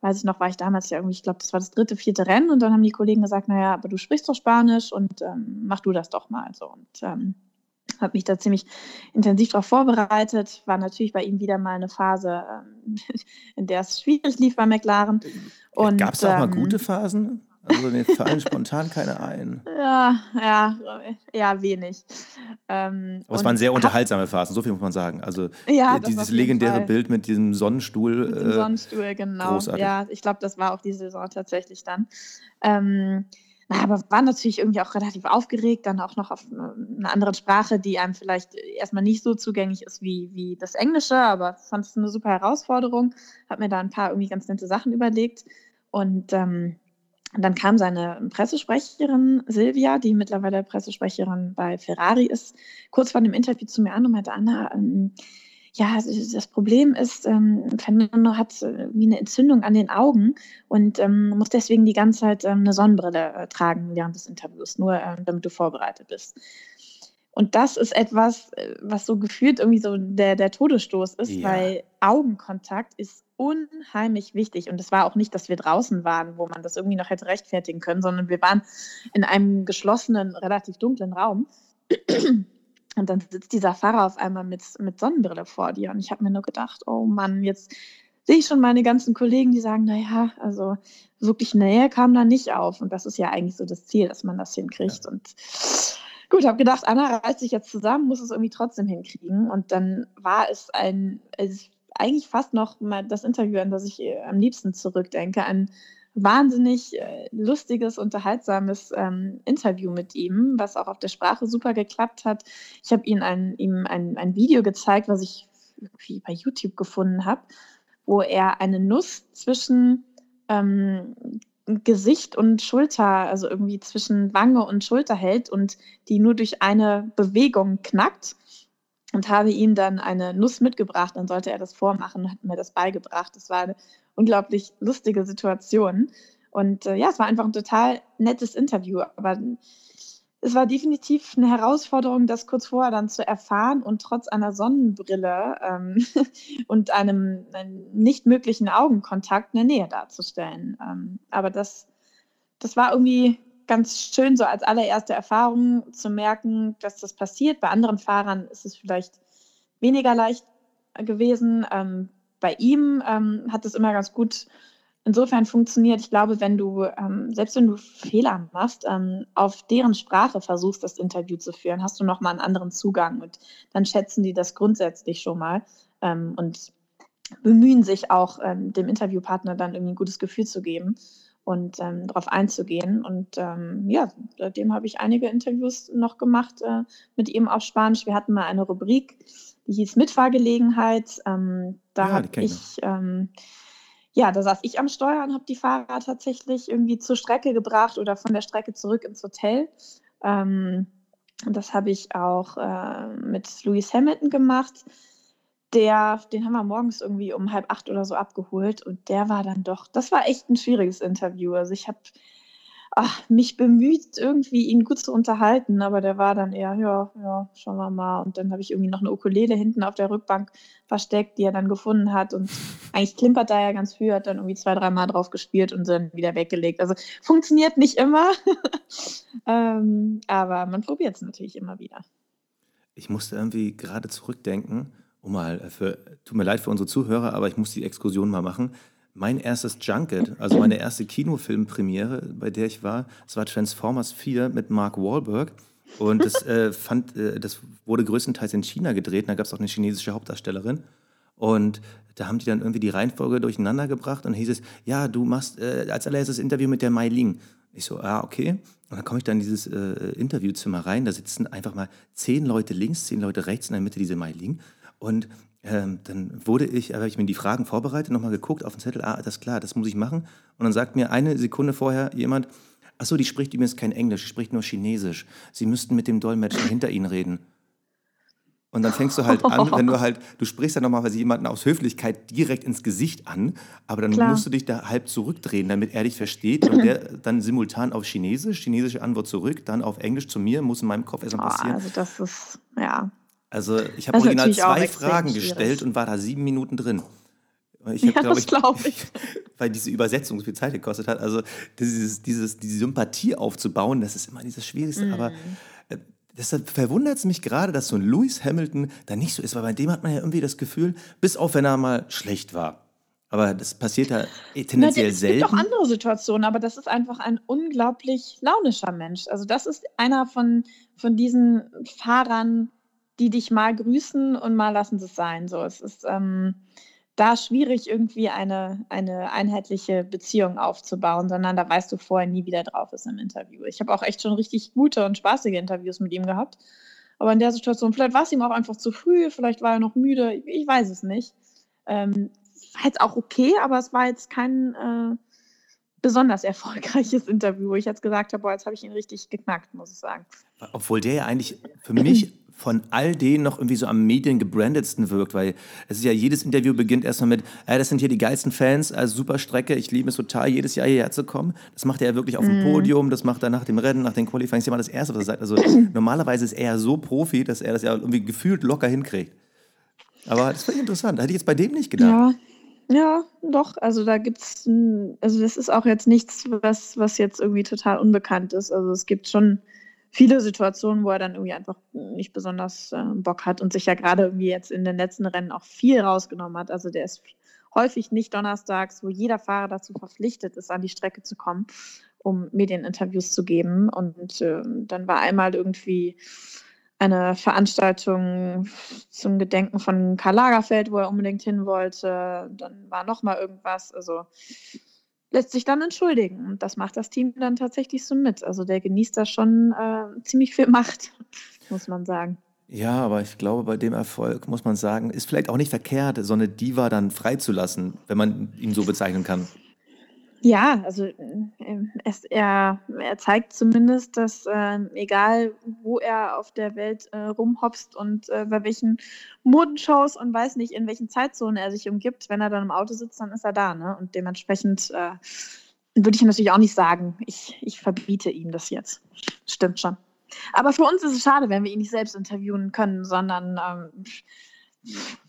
weiß ich noch, war ich damals ja irgendwie, ich glaube, das war das dritte, vierte Rennen und dann haben die Kollegen gesagt, naja, aber du sprichst doch Spanisch und ähm, mach du das doch mal so. Und ähm, habe mich da ziemlich intensiv darauf vorbereitet. War natürlich bei ihm wieder mal eine Phase, ähm, in der es schwierig lief bei McLaren. Gab es auch ähm, mal gute Phasen? Also mir fallen spontan keine ein. Ja, ja, ja, wenig. Ähm, Aber es waren sehr unterhaltsame Phasen, so viel muss man sagen. Also ja, dieses legendäre Fall. Bild mit diesem Sonnenstuhl. Mit dem äh, Sonnenstuhl, genau. Großartig. Ja, ich glaube, das war auch die Saison tatsächlich dann. Ähm, na, aber war natürlich irgendwie auch relativ aufgeregt, dann auch noch auf einer anderen Sprache, die einem vielleicht erstmal nicht so zugänglich ist wie, wie das Englische, aber fand es eine super Herausforderung, habe mir da ein paar irgendwie ganz nette Sachen überlegt und ähm, dann kam seine Pressesprecherin Silvia, die mittlerweile Pressesprecherin bei Ferrari ist, kurz vor dem Interview zu mir an und meinte, Anna, ähm, ja, das Problem ist, ähm, Fernando hat äh, wie eine Entzündung an den Augen und ähm, muss deswegen die ganze Zeit ähm, eine Sonnenbrille äh, tragen während des Interviews, nur ähm, damit du vorbereitet bist. Und das ist etwas, äh, was so gefühlt irgendwie so der, der Todesstoß ist, ja. weil Augenkontakt ist unheimlich wichtig. Und es war auch nicht, dass wir draußen waren, wo man das irgendwie noch hätte rechtfertigen können, sondern wir waren in einem geschlossenen, relativ dunklen Raum. Und dann sitzt dieser Fahrer auf einmal mit, mit Sonnenbrille vor dir. Und ich habe mir nur gedacht, oh Mann, jetzt sehe ich schon meine ganzen Kollegen, die sagen, naja, also wirklich Nähe kam da nicht auf. Und das ist ja eigentlich so das Ziel, dass man das hinkriegt. Ja. Und gut, habe gedacht, Anna reißt sich jetzt zusammen, muss es irgendwie trotzdem hinkriegen. Und dann war es ein, es eigentlich fast noch mal das Interview, an das ich äh, am liebsten zurückdenke, ein wahnsinnig äh, lustiges, unterhaltsames ähm, Interview mit ihm, was auch auf der Sprache super geklappt hat. Ich habe ihm ein, ein Video gezeigt, was ich irgendwie bei YouTube gefunden habe, wo er eine Nuss zwischen ähm, Gesicht und Schulter, also irgendwie zwischen Wange und Schulter hält und die nur durch eine Bewegung knackt und habe ihm dann eine Nuss mitgebracht. Dann sollte er das vormachen, hat mir das beigebracht. Das war eine unglaublich lustige Situation. Und äh, ja, es war einfach ein total nettes Interview. Aber es war definitiv eine Herausforderung, das kurz vorher dann zu erfahren und trotz einer Sonnenbrille ähm, und einem, einem nicht möglichen Augenkontakt eine Nähe darzustellen. Ähm, aber das, das war irgendwie ganz schön, so als allererste Erfahrung zu merken, dass das passiert. Bei anderen Fahrern ist es vielleicht weniger leicht gewesen. Ähm, bei ihm ähm, hat es immer ganz gut insofern funktioniert. Ich glaube, wenn du, ähm, selbst wenn du Fehler machst, ähm, auf deren Sprache versuchst, das Interview zu führen, hast du nochmal einen anderen Zugang und dann schätzen die das grundsätzlich schon mal ähm, und bemühen sich auch, ähm, dem Interviewpartner dann irgendwie ein gutes Gefühl zu geben und ähm, darauf einzugehen. Und ähm, ja, seitdem habe ich einige Interviews noch gemacht äh, mit ihm auf Spanisch. Wir hatten mal eine Rubrik, die hieß Mitfahrgelegenheit. Ähm, da ja, habe ich, ähm, ja, da saß ich am Steuer und habe die Fahrer tatsächlich irgendwie zur Strecke gebracht oder von der Strecke zurück ins Hotel. Ähm, das habe ich auch äh, mit Lewis Hamilton gemacht der, den haben wir morgens irgendwie um halb acht oder so abgeholt und der war dann doch, das war echt ein schwieriges Interview. Also ich habe mich bemüht, irgendwie ihn gut zu unterhalten, aber der war dann eher, ja, ja, schauen wir mal. Und dann habe ich irgendwie noch eine Ukulele hinten auf der Rückbank versteckt, die er dann gefunden hat. Und eigentlich klimpert da ja ganz viel, hat dann irgendwie zwei, dreimal drauf gespielt und dann wieder weggelegt. Also funktioniert nicht immer, ähm, aber man probiert es natürlich immer wieder. Ich musste irgendwie gerade zurückdenken um mal äh, für, tut mir leid für unsere Zuhörer, aber ich muss die Exkursion mal machen. Mein erstes Junket, also meine erste Kinofilmpremiere, bei der ich war, das war Transformers 4 mit Mark Wahlberg. Und das, äh, fand, äh, das wurde größtenteils in China gedreht. Da gab es auch eine chinesische Hauptdarstellerin. Und da haben die dann irgendwie die Reihenfolge durcheinander gebracht und hieß es, ja, du machst äh, als allererstes Interview mit der Mai Ling. Ich so, ah, okay. Und dann komme ich dann in dieses äh, Interviewzimmer rein, da sitzen einfach mal zehn Leute links, zehn Leute rechts in der Mitte diese Mai Ling. Und ähm, dann wurde ich, habe ich mir die Fragen vorbereitet, nochmal geguckt auf den Zettel, ah, das ist klar, das muss ich machen. Und dann sagt mir eine Sekunde vorher jemand, ach so, die spricht übrigens kein Englisch, die spricht nur Chinesisch. Sie müssten mit dem Dolmetscher hinter Ihnen reden. Und dann fängst du halt an, wenn du halt, du sprichst ja normalerweise jemanden aus Höflichkeit direkt ins Gesicht an, aber dann Klar. musst du dich da halb zurückdrehen, damit er dich versteht und der dann simultan auf Chinesisch, chinesische Antwort zurück, dann auf Englisch zu mir, muss in meinem Kopf erstmal passieren. Oh, also das ist, ja. Also ich habe original zwei Fragen gestellt und war da sieben Minuten drin. Ich hab, ja, glaub, das glaube ich. Weil diese Übersetzung so viel Zeit gekostet hat. Also dieses, dieses, diese Sympathie aufzubauen, das ist immer dieses Schwierigste. Mm. Aber äh, deshalb verwundert es mich gerade, dass so ein Lewis Hamilton da nicht so ist, weil bei dem hat man ja irgendwie das Gefühl, bis auf wenn er mal schlecht war. Aber das passiert ja tendenziell es selten. Es gibt auch andere Situationen, aber das ist einfach ein unglaublich launischer Mensch. Also das ist einer von, von diesen Fahrern, die dich mal grüßen und mal lassen sie es sein. So, es ist ähm, da schwierig, irgendwie eine, eine einheitliche Beziehung aufzubauen, sondern da weißt du vorher nie, wie der drauf ist im Interview. Ich habe auch echt schon richtig gute und spaßige Interviews mit ihm gehabt. Aber in der Situation, vielleicht war es ihm auch einfach zu früh, vielleicht war er noch müde, ich, ich weiß es nicht. Ähm, war jetzt auch okay, aber es war jetzt kein äh, besonders erfolgreiches Interview, wo ich jetzt gesagt habe, boah, jetzt habe ich ihn richtig geknackt, muss ich sagen. Obwohl der ja eigentlich für mich von all denen noch irgendwie so am mediengebrandetsten wirkt, weil es ist ja jedes Interview beginnt erstmal mit, äh, das sind hier die geilsten Fans, also super Strecke, ich liebe es total, jedes Jahr hierher zu kommen. Das macht er ja wirklich auf dem mhm. Podium, das macht er nach dem Rennen, nach den Qualifying, das ist ja mal das Erste, was er sagt. Also normalerweise ist er so Profi, dass er das ja irgendwie gefühlt locker hinkriegt. Aber das fand ich interessant, hätte ich jetzt bei dem nicht gedacht. Ja. Ja, doch. Also da gibt's, also das ist auch jetzt nichts, was, was jetzt irgendwie total unbekannt ist. Also es gibt schon viele Situationen, wo er dann irgendwie einfach nicht besonders äh, Bock hat und sich ja gerade irgendwie jetzt in den letzten Rennen auch viel rausgenommen hat. Also der ist häufig nicht donnerstags, wo jeder Fahrer dazu verpflichtet ist, an die Strecke zu kommen, um Medieninterviews zu geben. Und äh, dann war einmal irgendwie eine Veranstaltung zum Gedenken von Karl Lagerfeld, wo er unbedingt hin wollte. Dann war noch mal irgendwas. Also lässt sich dann entschuldigen. Und das macht das Team dann tatsächlich so mit. Also der genießt da schon äh, ziemlich viel Macht, muss man sagen. Ja, aber ich glaube, bei dem Erfolg muss man sagen, ist vielleicht auch nicht verkehrt, so eine Diva dann freizulassen, wenn man ihn so bezeichnen kann. Ja, also äh, es, er, er zeigt zumindest, dass äh, egal wo er auf der Welt äh, rumhopst und äh, bei welchen Modenshows und weiß nicht, in welchen Zeitzonen er sich umgibt, wenn er dann im Auto sitzt, dann ist er da. Ne? Und dementsprechend äh, würde ich natürlich auch nicht sagen, ich, ich verbiete ihm das jetzt. Stimmt schon. Aber für uns ist es schade, wenn wir ihn nicht selbst interviewen können, sondern ähm,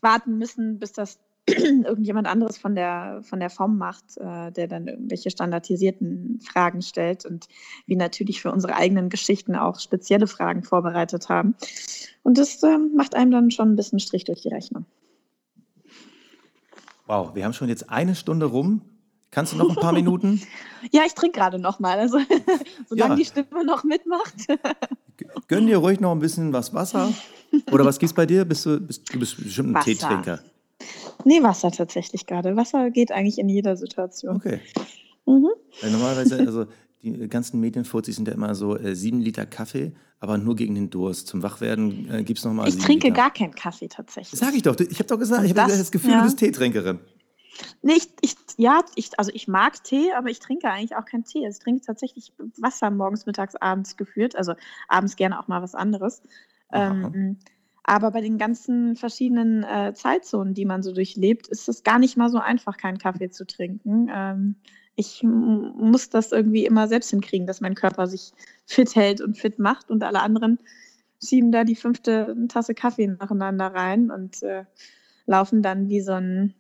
warten müssen, bis das irgendjemand anderes von der, von der FOM macht, äh, der dann irgendwelche standardisierten Fragen stellt und wir natürlich für unsere eigenen Geschichten auch spezielle Fragen vorbereitet haben. Und das äh, macht einem dann schon ein bisschen Strich durch die Rechnung. Wow, wir haben schon jetzt eine Stunde rum. Kannst du noch ein paar Minuten? ja, ich trinke gerade noch mal, also solange ja. die Stimme noch mitmacht. Gönn dir ruhig noch ein bisschen was Wasser. Oder was gibt's bei dir? Bist du, bist, du bist bestimmt ein Wasser. Teetrinker. Nee, Wasser tatsächlich gerade. Wasser geht eigentlich in jeder Situation. Okay. Mhm. Weil normalerweise, also die ganzen Medienfuzis sind ja immer so äh, sieben Liter Kaffee, aber nur gegen den Durst. Zum Wachwerden äh, gibt es nochmal. Ich trinke Liter. gar keinen Kaffee tatsächlich. Sag ich doch. Ich habe doch gesagt, ich habe das, das, Gefühl, ja. du bist Teetrinkerin. Nee, ich, ich, ja, ich, also ich mag Tee, aber ich trinke eigentlich auch keinen Tee. Also ich trinke tatsächlich Wasser morgens, mittags, abends geführt. Also abends gerne auch mal was anderes. Ähm, aber bei den ganzen verschiedenen äh, Zeitzonen, die man so durchlebt, ist es gar nicht mal so einfach, keinen Kaffee zu trinken. Ähm, ich muss das irgendwie immer selbst hinkriegen, dass mein Körper sich fit hält und fit macht und alle anderen schieben da die fünfte Tasse Kaffee nacheinander rein und äh, laufen dann wie so ein,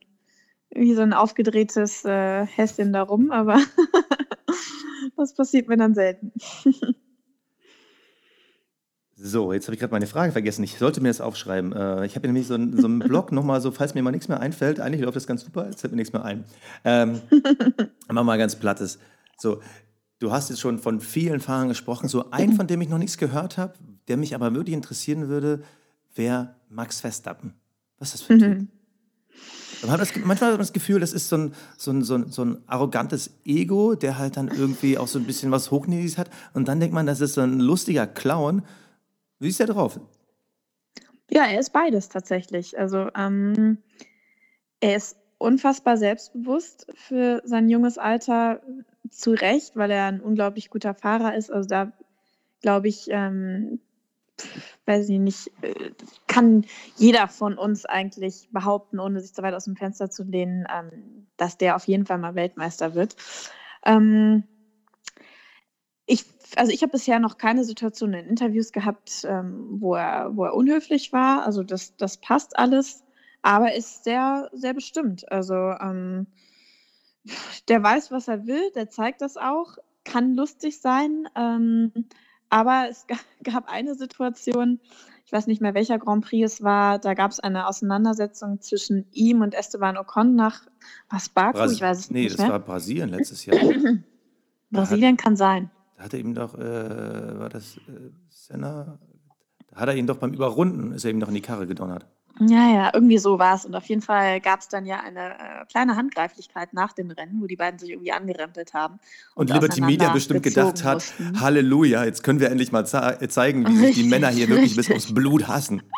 wie so ein aufgedrehtes äh, Häschen da rum, aber das passiert mir dann selten. So, jetzt habe ich gerade meine Frage vergessen. Ich sollte mir das aufschreiben. Äh, ich habe nämlich so, einen, so einen Blog nochmal so, falls mir mal nichts mehr einfällt. Eigentlich läuft das ganz super, jetzt fällt mir nichts mehr ein. Ähm, mach mal ganz plattes. So, du hast jetzt schon von vielen Fahrern gesprochen. So ein, von dem ich noch nichts gehört habe, der mich aber wirklich interessieren würde, wäre Max Verstappen. Was ist das für ein Typ? Man hat das, manchmal hat man das Gefühl, das ist so ein, so, ein, so, ein, so ein arrogantes Ego, der halt dann irgendwie auch so ein bisschen was Hochniedriges hat. Und dann denkt man, das ist so ein lustiger Clown. Wie ist der drauf? Ja, er ist beides tatsächlich. Also ähm, er ist unfassbar selbstbewusst für sein junges Alter zu Recht, weil er ein unglaublich guter Fahrer ist. Also da glaube ich, ähm, weiß ich nicht, äh, kann jeder von uns eigentlich behaupten, ohne sich zu weit aus dem Fenster zu lehnen, ähm, dass der auf jeden Fall mal Weltmeister wird. Ähm, ich, also ich habe bisher noch keine Situation in Interviews gehabt, ähm, wo, er, wo er unhöflich war. Also das, das passt alles, aber ist sehr, sehr bestimmt. Also ähm, der weiß, was er will, der zeigt das auch, kann lustig sein. Ähm, aber es gab eine Situation, ich weiß nicht mehr, welcher Grand Prix es war, da gab es eine Auseinandersetzung zwischen ihm und Esteban Ocon nach was Baku, Bras ich weiß es nee, nicht das mehr. war Brasilien letztes Jahr. Brasilien kann sein. Da hat er ihm doch, äh, war das äh, Senna? Da hat er ihn doch beim Überrunden, ist er ihm doch in die Karre gedonnert. Ja, ja, irgendwie so war es. Und auf jeden Fall gab es dann ja eine äh, kleine Handgreiflichkeit nach dem Rennen, wo die beiden sich irgendwie angerempelt haben. Und, Liberty Media bestimmt gedacht hat, mussten. Halleluja, jetzt können wir endlich mal ze zeigen, wie sich die Männer hier wirklich bis aufs Blut hassen.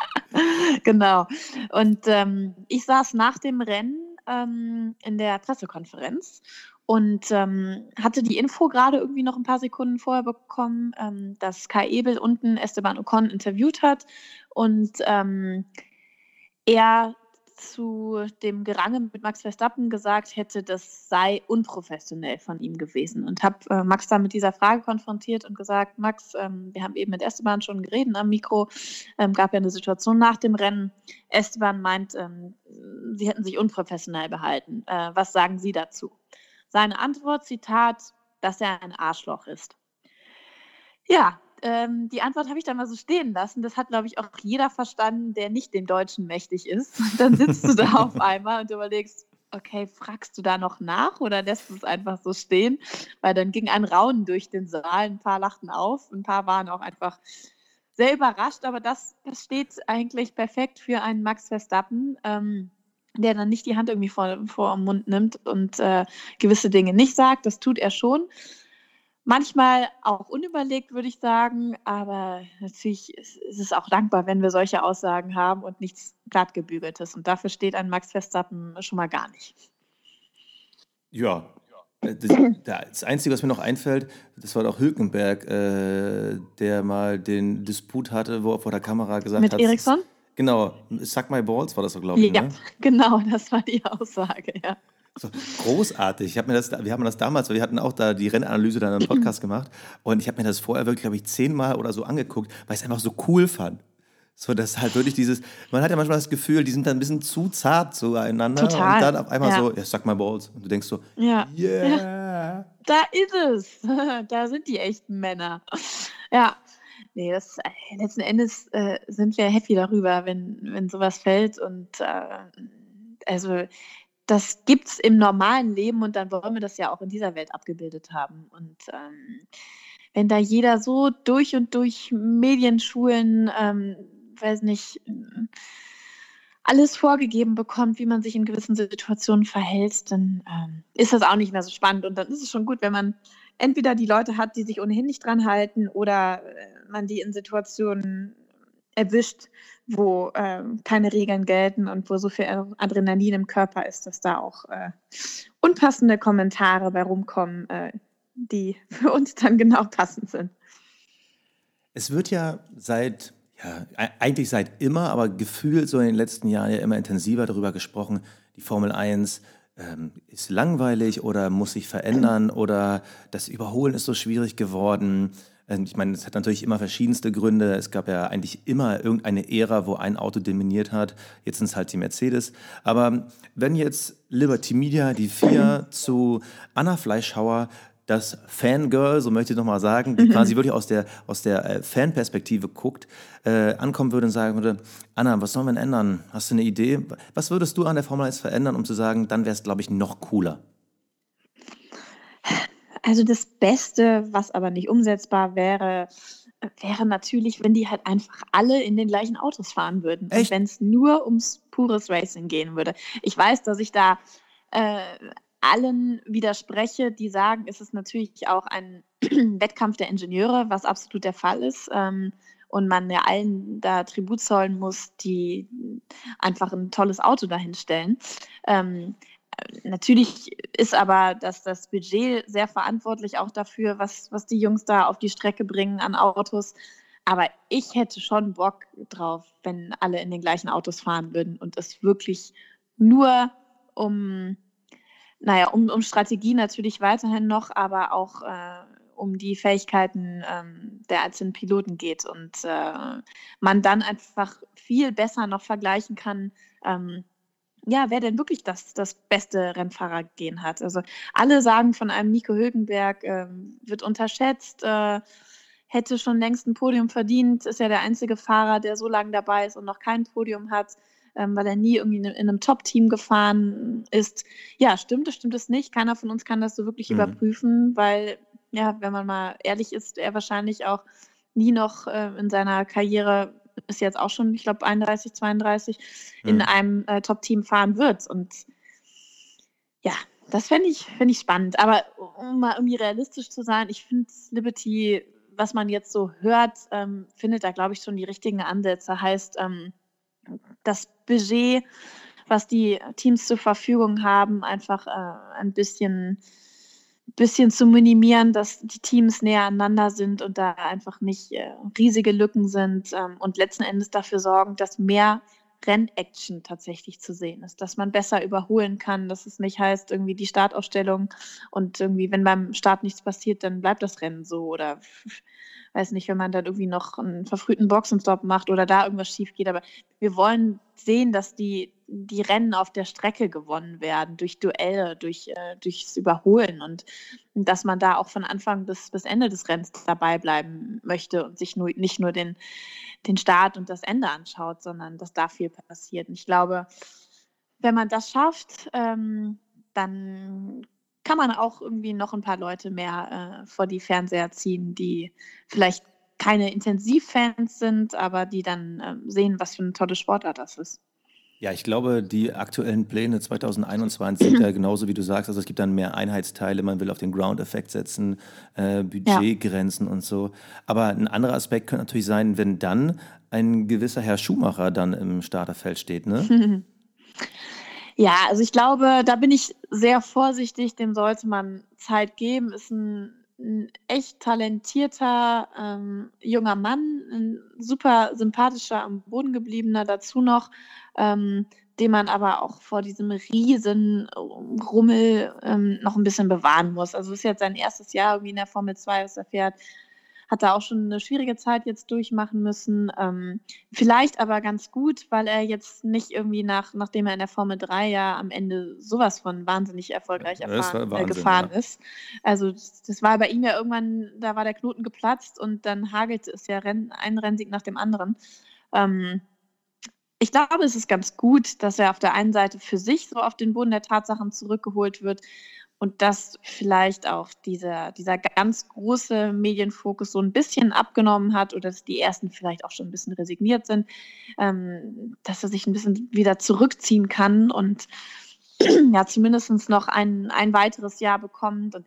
Genau. Und ähm, ich saß nach dem Rennen ähm, in der Pressekonferenz und ähm, hatte die Info gerade irgendwie noch ein paar Sekunden vorher bekommen, ähm, dass Kai Ebel unten Esteban Ocon interviewt hat und ähm, er zu dem Gerange mit Max Verstappen gesagt hätte, das sei unprofessionell von ihm gewesen. Und habe äh, Max dann mit dieser Frage konfrontiert und gesagt, Max, ähm, wir haben eben mit Esteban schon geredet am Mikro, ähm, gab ja eine Situation nach dem Rennen. Esteban meint, ähm, sie hätten sich unprofessionell behalten. Äh, was sagen Sie dazu? Seine Antwort, Zitat, dass er ein Arschloch ist. Ja, ähm, die Antwort habe ich dann mal so stehen lassen. Das hat, glaube ich, auch jeder verstanden, der nicht dem Deutschen mächtig ist. Und dann sitzt du da auf einmal und überlegst, okay, fragst du da noch nach oder lässt du es einfach so stehen? Weil dann ging ein Raunen durch den Saal, ein paar lachten auf, ein paar waren auch einfach sehr überrascht, aber das, das steht eigentlich perfekt für einen Max Verstappen. Ähm, der dann nicht die Hand irgendwie vor, vor den Mund nimmt und äh, gewisse Dinge nicht sagt. Das tut er schon. Manchmal auch unüberlegt, würde ich sagen, aber natürlich ist, es auch dankbar, wenn wir solche Aussagen haben und nichts glattgebügeltes. Und dafür steht ein Max Verstappen schon mal gar nicht. Ja. Äh, Das, Einzige, was mir noch einfällt, das war doch Hülkenberg, äh, der mal den Disput hatte, wo er vor der Kamera gesagt Mit hat. Eriksson? Genau, Suck My Balls war das so, glaube ich. Ja, Ne? genau, das war die Aussage, ja. So, großartig. Ich hab mir das, wir haben das damals, wir hatten auch da die Rennanalyse dann im Podcast gemacht und ich habe mir das vorher wirklich, glaube ich, zehnmal oder so angeguckt, weil ich es einfach so cool fand. So, dass halt wirklich dieses, man hat ja manchmal das Gefühl, die sind dann ein bisschen zu zart zueinander Total, und dann auf einmal ja. so, ja, suck my balls. Und du denkst so, Ja, yeah. da ist es. Da sind die echten Männer. Ja, nee, das, äh, letzten Endes äh, sind wir happy darüber, wenn, wenn sowas fällt. Und äh, also das gibt es im normalen Leben und dann wollen wir das ja auch in dieser Welt abgebildet haben. Und ähm, wenn da jeder so durch und durch Medienschulen, ähm, weiß nicht, alles vorgegeben bekommt, wie man sich in gewissen Situationen verhält, dann ähm, ist das auch nicht mehr so spannend. Und dann ist es schon gut, wenn man entweder die Leute hat, die sich ohnehin nicht dran halten, oder äh, man die in Situationen erwischt, wo äh, keine Regeln gelten und wo so viel Adrenalin im Körper ist, dass da auch äh, unpassende Kommentare bei rumkommen, äh, die für uns dann genau passend sind. Es wird ja seit, ja, eigentlich seit immer, aber gefühlt so in den letzten Jahren ja immer intensiver darüber gesprochen, die Formel 1 ähm, ist langweilig oder muss sich verändern oder das Überholen ist so schwierig geworden. Ähm, Ich meine, es hat natürlich immer verschiedenste Gründe. Es gab ja eigentlich immer irgendeine Ära, wo ein Auto dominiert hat. Jetzt sind es halt die Mercedes. Aber wenn jetzt Liberty Media, die vier zu Anna Fleischhauer, das Fangirl, so möchte ich nochmal sagen, die quasi wirklich aus der, aus der äh, Fanperspektive guckt, äh, ankommen würde und sagen würde, Anna, was sollen wir denn ändern? Hast du eine Idee? Was würdest du an der Formel 1 verändern, um zu sagen, dann wäre es, glaube ich, noch cooler? Also das Beste, was aber nicht umsetzbar wäre, wäre natürlich, wenn die halt einfach alle in den gleichen Autos fahren würden. Echt? Und wenn es nur ums pures Racing gehen würde. Ich weiß, dass ich da äh, allen widerspreche, die sagen, es ist natürlich auch ein Wettkampf der Ingenieure, was absolut der Fall ist. Ähm, und man ja allen da Tribut zollen muss, die einfach ein tolles Auto dahinstellen. Ähm, natürlich ist aber das, das Budget sehr verantwortlich auch dafür, was, was die Jungs da auf die Strecke bringen an Autos. Aber ich hätte schon Bock drauf, wenn alle in den gleichen Autos fahren würden und es wirklich nur um, naja, um, um Strategie natürlich weiterhin noch, aber auch äh, um die Fähigkeiten ähm, der einzelnen Piloten geht und äh, man dann einfach viel besser noch vergleichen kann, ähm, ja, wer denn wirklich das, das beste Rennfahrergehen hat. Also alle sagen von einem Nico Hülkenberg, äh, wird unterschätzt, äh, hätte schon längst ein Podium verdient, ist ja der einzige Fahrer, der so lange dabei ist und noch kein Podium hat, ähm, weil er nie irgendwie in, in einem Top-Team gefahren ist. Ja, stimmt es, stimmt es nicht. Keiner von uns kann das so wirklich mhm. überprüfen, weil, ja, wenn man mal ehrlich ist, er wahrscheinlich auch nie noch äh, in seiner Karriere ist jetzt auch schon, ich glaube, 31, 32, mhm. in einem äh, Top-Team fahren wird. Und ja, das fände ich, find ich spannend. Aber um mal irgendwie realistisch zu sein, ich finde Liberty, was man jetzt so hört, ähm, findet da, glaube ich, schon die richtigen Ansätze. Heißt, ähm, das Budget, was die Teams zur Verfügung haben, einfach äh, ein bisschen bisschen zu minimieren, dass die Teams näher aneinander sind und da einfach nicht äh, riesige Lücken sind ähm, und letzten Endes dafür sorgen, dass mehr Rennaction tatsächlich zu sehen ist, dass man besser überholen kann, dass es nicht heißt, irgendwie die Startaufstellung und irgendwie, wenn beim Start nichts passiert, dann bleibt das Rennen so oder weiß nicht, wenn man dann irgendwie noch einen verfrühten Boxenstopp macht oder da irgendwas schief geht. Aber wir wollen sehen, dass die, die Rennen auf der Strecke gewonnen werden, durch Duelle, durch, äh, durchs Überholen und dass man da auch von Anfang bis, bis Ende des Rennens dabei bleiben möchte und sich nur, nicht nur den, den Start und das Ende anschaut, sondern dass da viel passiert. Und ich glaube, wenn man das schafft, ähm, dann kann man auch irgendwie noch ein paar Leute mehr äh, vor die Fernseher ziehen, die vielleicht keine Intensivfans sind, aber die dann äh, sehen, was für eine tolle Sportart das ist. Ja, ich glaube, die aktuellen Pläne 2021 sind ja genauso wie du sagst. Also es gibt dann mehr Einheitsteile, man will auf den Ground-Effekt setzen, äh, Budgetgrenzen ja. und so. Aber ein anderer Aspekt könnte natürlich sein, wenn dann ein gewisser Herr Schumacher dann im Starterfeld steht, ne? Ja, also ich glaube, da bin ich sehr vorsichtig, dem sollte man Zeit geben. Ist ein, ein echt talentierter ähm, junger Mann, ein super sympathischer, am Boden gebliebener dazu noch, ähm, den man aber auch vor diesem riesen Rummel ähm, noch ein bisschen bewahren muss. Also es ist jetzt sein erstes Jahr irgendwie in der Formel 2, was er fährt hat da auch schon eine schwierige Zeit jetzt durchmachen müssen. Ähm, vielleicht aber ganz gut, weil er jetzt nicht irgendwie nach, nachdem er in der Formel 3 ja am Ende sowas von wahnsinnig erfolgreich erfahren, Wahnsinn, äh, gefahren ja. ist. Also das, das, war bei ihm ja irgendwann, da war der Knoten geplatzt und dann hagelte es ja Renn, ein Rennsieg nach dem anderen. Ähm, ich glaube, es ist ganz gut, dass er auf der einen Seite für sich so auf den Boden der Tatsachen zurückgeholt wird und dass vielleicht auch dieser, dieser ganz große Medienfokus so ein bisschen abgenommen hat oder dass die ersten vielleicht auch schon ein bisschen resigniert sind, ähm, dass er sich ein bisschen wieder zurückziehen kann und ja zumindest noch ein, ein weiteres Jahr bekommt. Und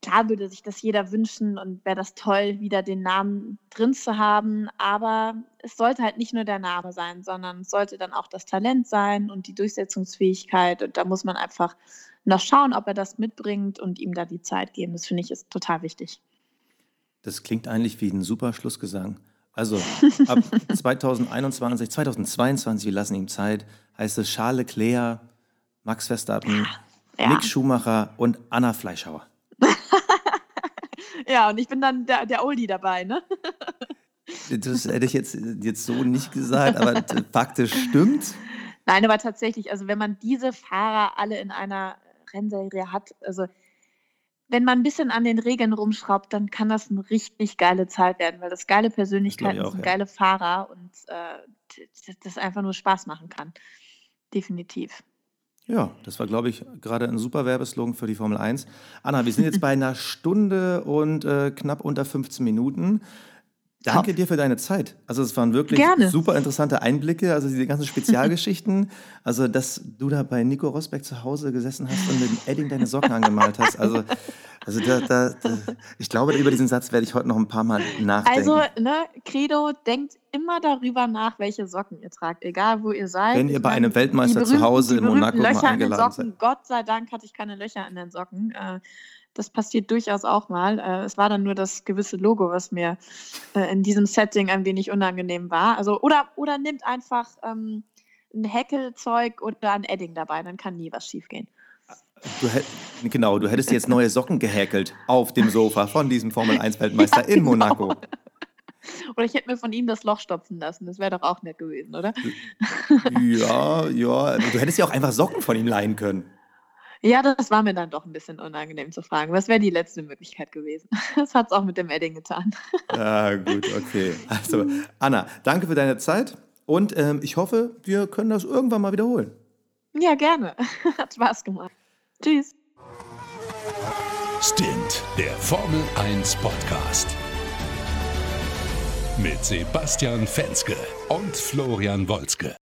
klar würde sich das jeder wünschen und wäre das toll, wieder den Namen drin zu haben. Aber es sollte halt nicht nur der Name sein, sondern es sollte dann auch das Talent sein und die Durchsetzungsfähigkeit. Und da muss man einfach noch schauen, ob er das mitbringt und ihm da die Zeit geben. Das finde ich ist total wichtig. Das klingt eigentlich wie ein super Schlussgesang. Also ab 2021, 2022, wir lassen ihm Zeit, heißt es Charles Leclerc, Max Verstappen, ja. Nick Schumacher und Anna Fleischhauer. ja, und ich bin dann der, der Oldie dabei, ne? das hätte ich jetzt, jetzt so nicht gesagt, aber faktisch stimmt. Nein, aber tatsächlich, also wenn man diese Fahrer alle in einer Rennserie hat. Also wenn man ein bisschen an den Regeln rumschraubt, dann kann das eine richtig geile Zeit werden, weil das geile Persönlichkeiten sind, ja. geile Fahrer und äh, das einfach nur Spaß machen kann. Definitiv. Ja, das war, glaube ich, gerade ein super Werbeslogan für die Formel 1. Anna, wir sind jetzt bei einer Stunde und äh, knapp unter 15 Minuten. Danke dir für deine Zeit. Also es waren wirklich Gerne. super interessante Einblicke, also diese ganzen Spezialgeschichten. also dass du da bei Nico Rosbeck zu Hause gesessen hast und mit dem Edding deine Socken angemalt hast. Also, also da, da, da, ich glaube, über diesen Satz werde ich heute noch ein paar Mal nachdenken. Also, ne, Credo, denkt immer darüber nach, welche Socken ihr tragt, egal wo ihr seid. Wenn ihr bei einem Weltmeister zu Hause in Monaco Löcher mal eingeladen seid. Gott sei Dank hatte ich keine Löcher in den Socken. Äh, das passiert durchaus auch mal. Äh, es war dann nur das gewisse Logo, was mir äh, in diesem Setting ein wenig unangenehm war. Also, oder, oder nimmt einfach ähm, ein Häkelzeug oder ein Edding dabei, dann kann nie was schiefgehen. Du genau, du hättest jetzt neue Socken gehäkelt auf dem Sofa von diesem Formel-1-Weltmeister ja, in genau. Monaco. Oder ich hätte mir von ihm das Loch stopfen lassen. Das wäre doch auch nett gewesen, oder? Ja, ja. Du hättest ja auch einfach Socken von ihm leihen können. Ja, das war mir dann doch ein bisschen unangenehm zu fragen. Was wäre die letzte Möglichkeit gewesen? Das hat es auch mit dem Edding getan. Ja, gut, okay. Also, Anna, danke für deine Zeit und ähm, ich hoffe, wir können das irgendwann mal wiederholen. Ja, gerne. Hat Spaß gemacht. Tschüss. Stint, der Formel 1 Podcast. Mit Sebastian Fenske und Florian Wolzke.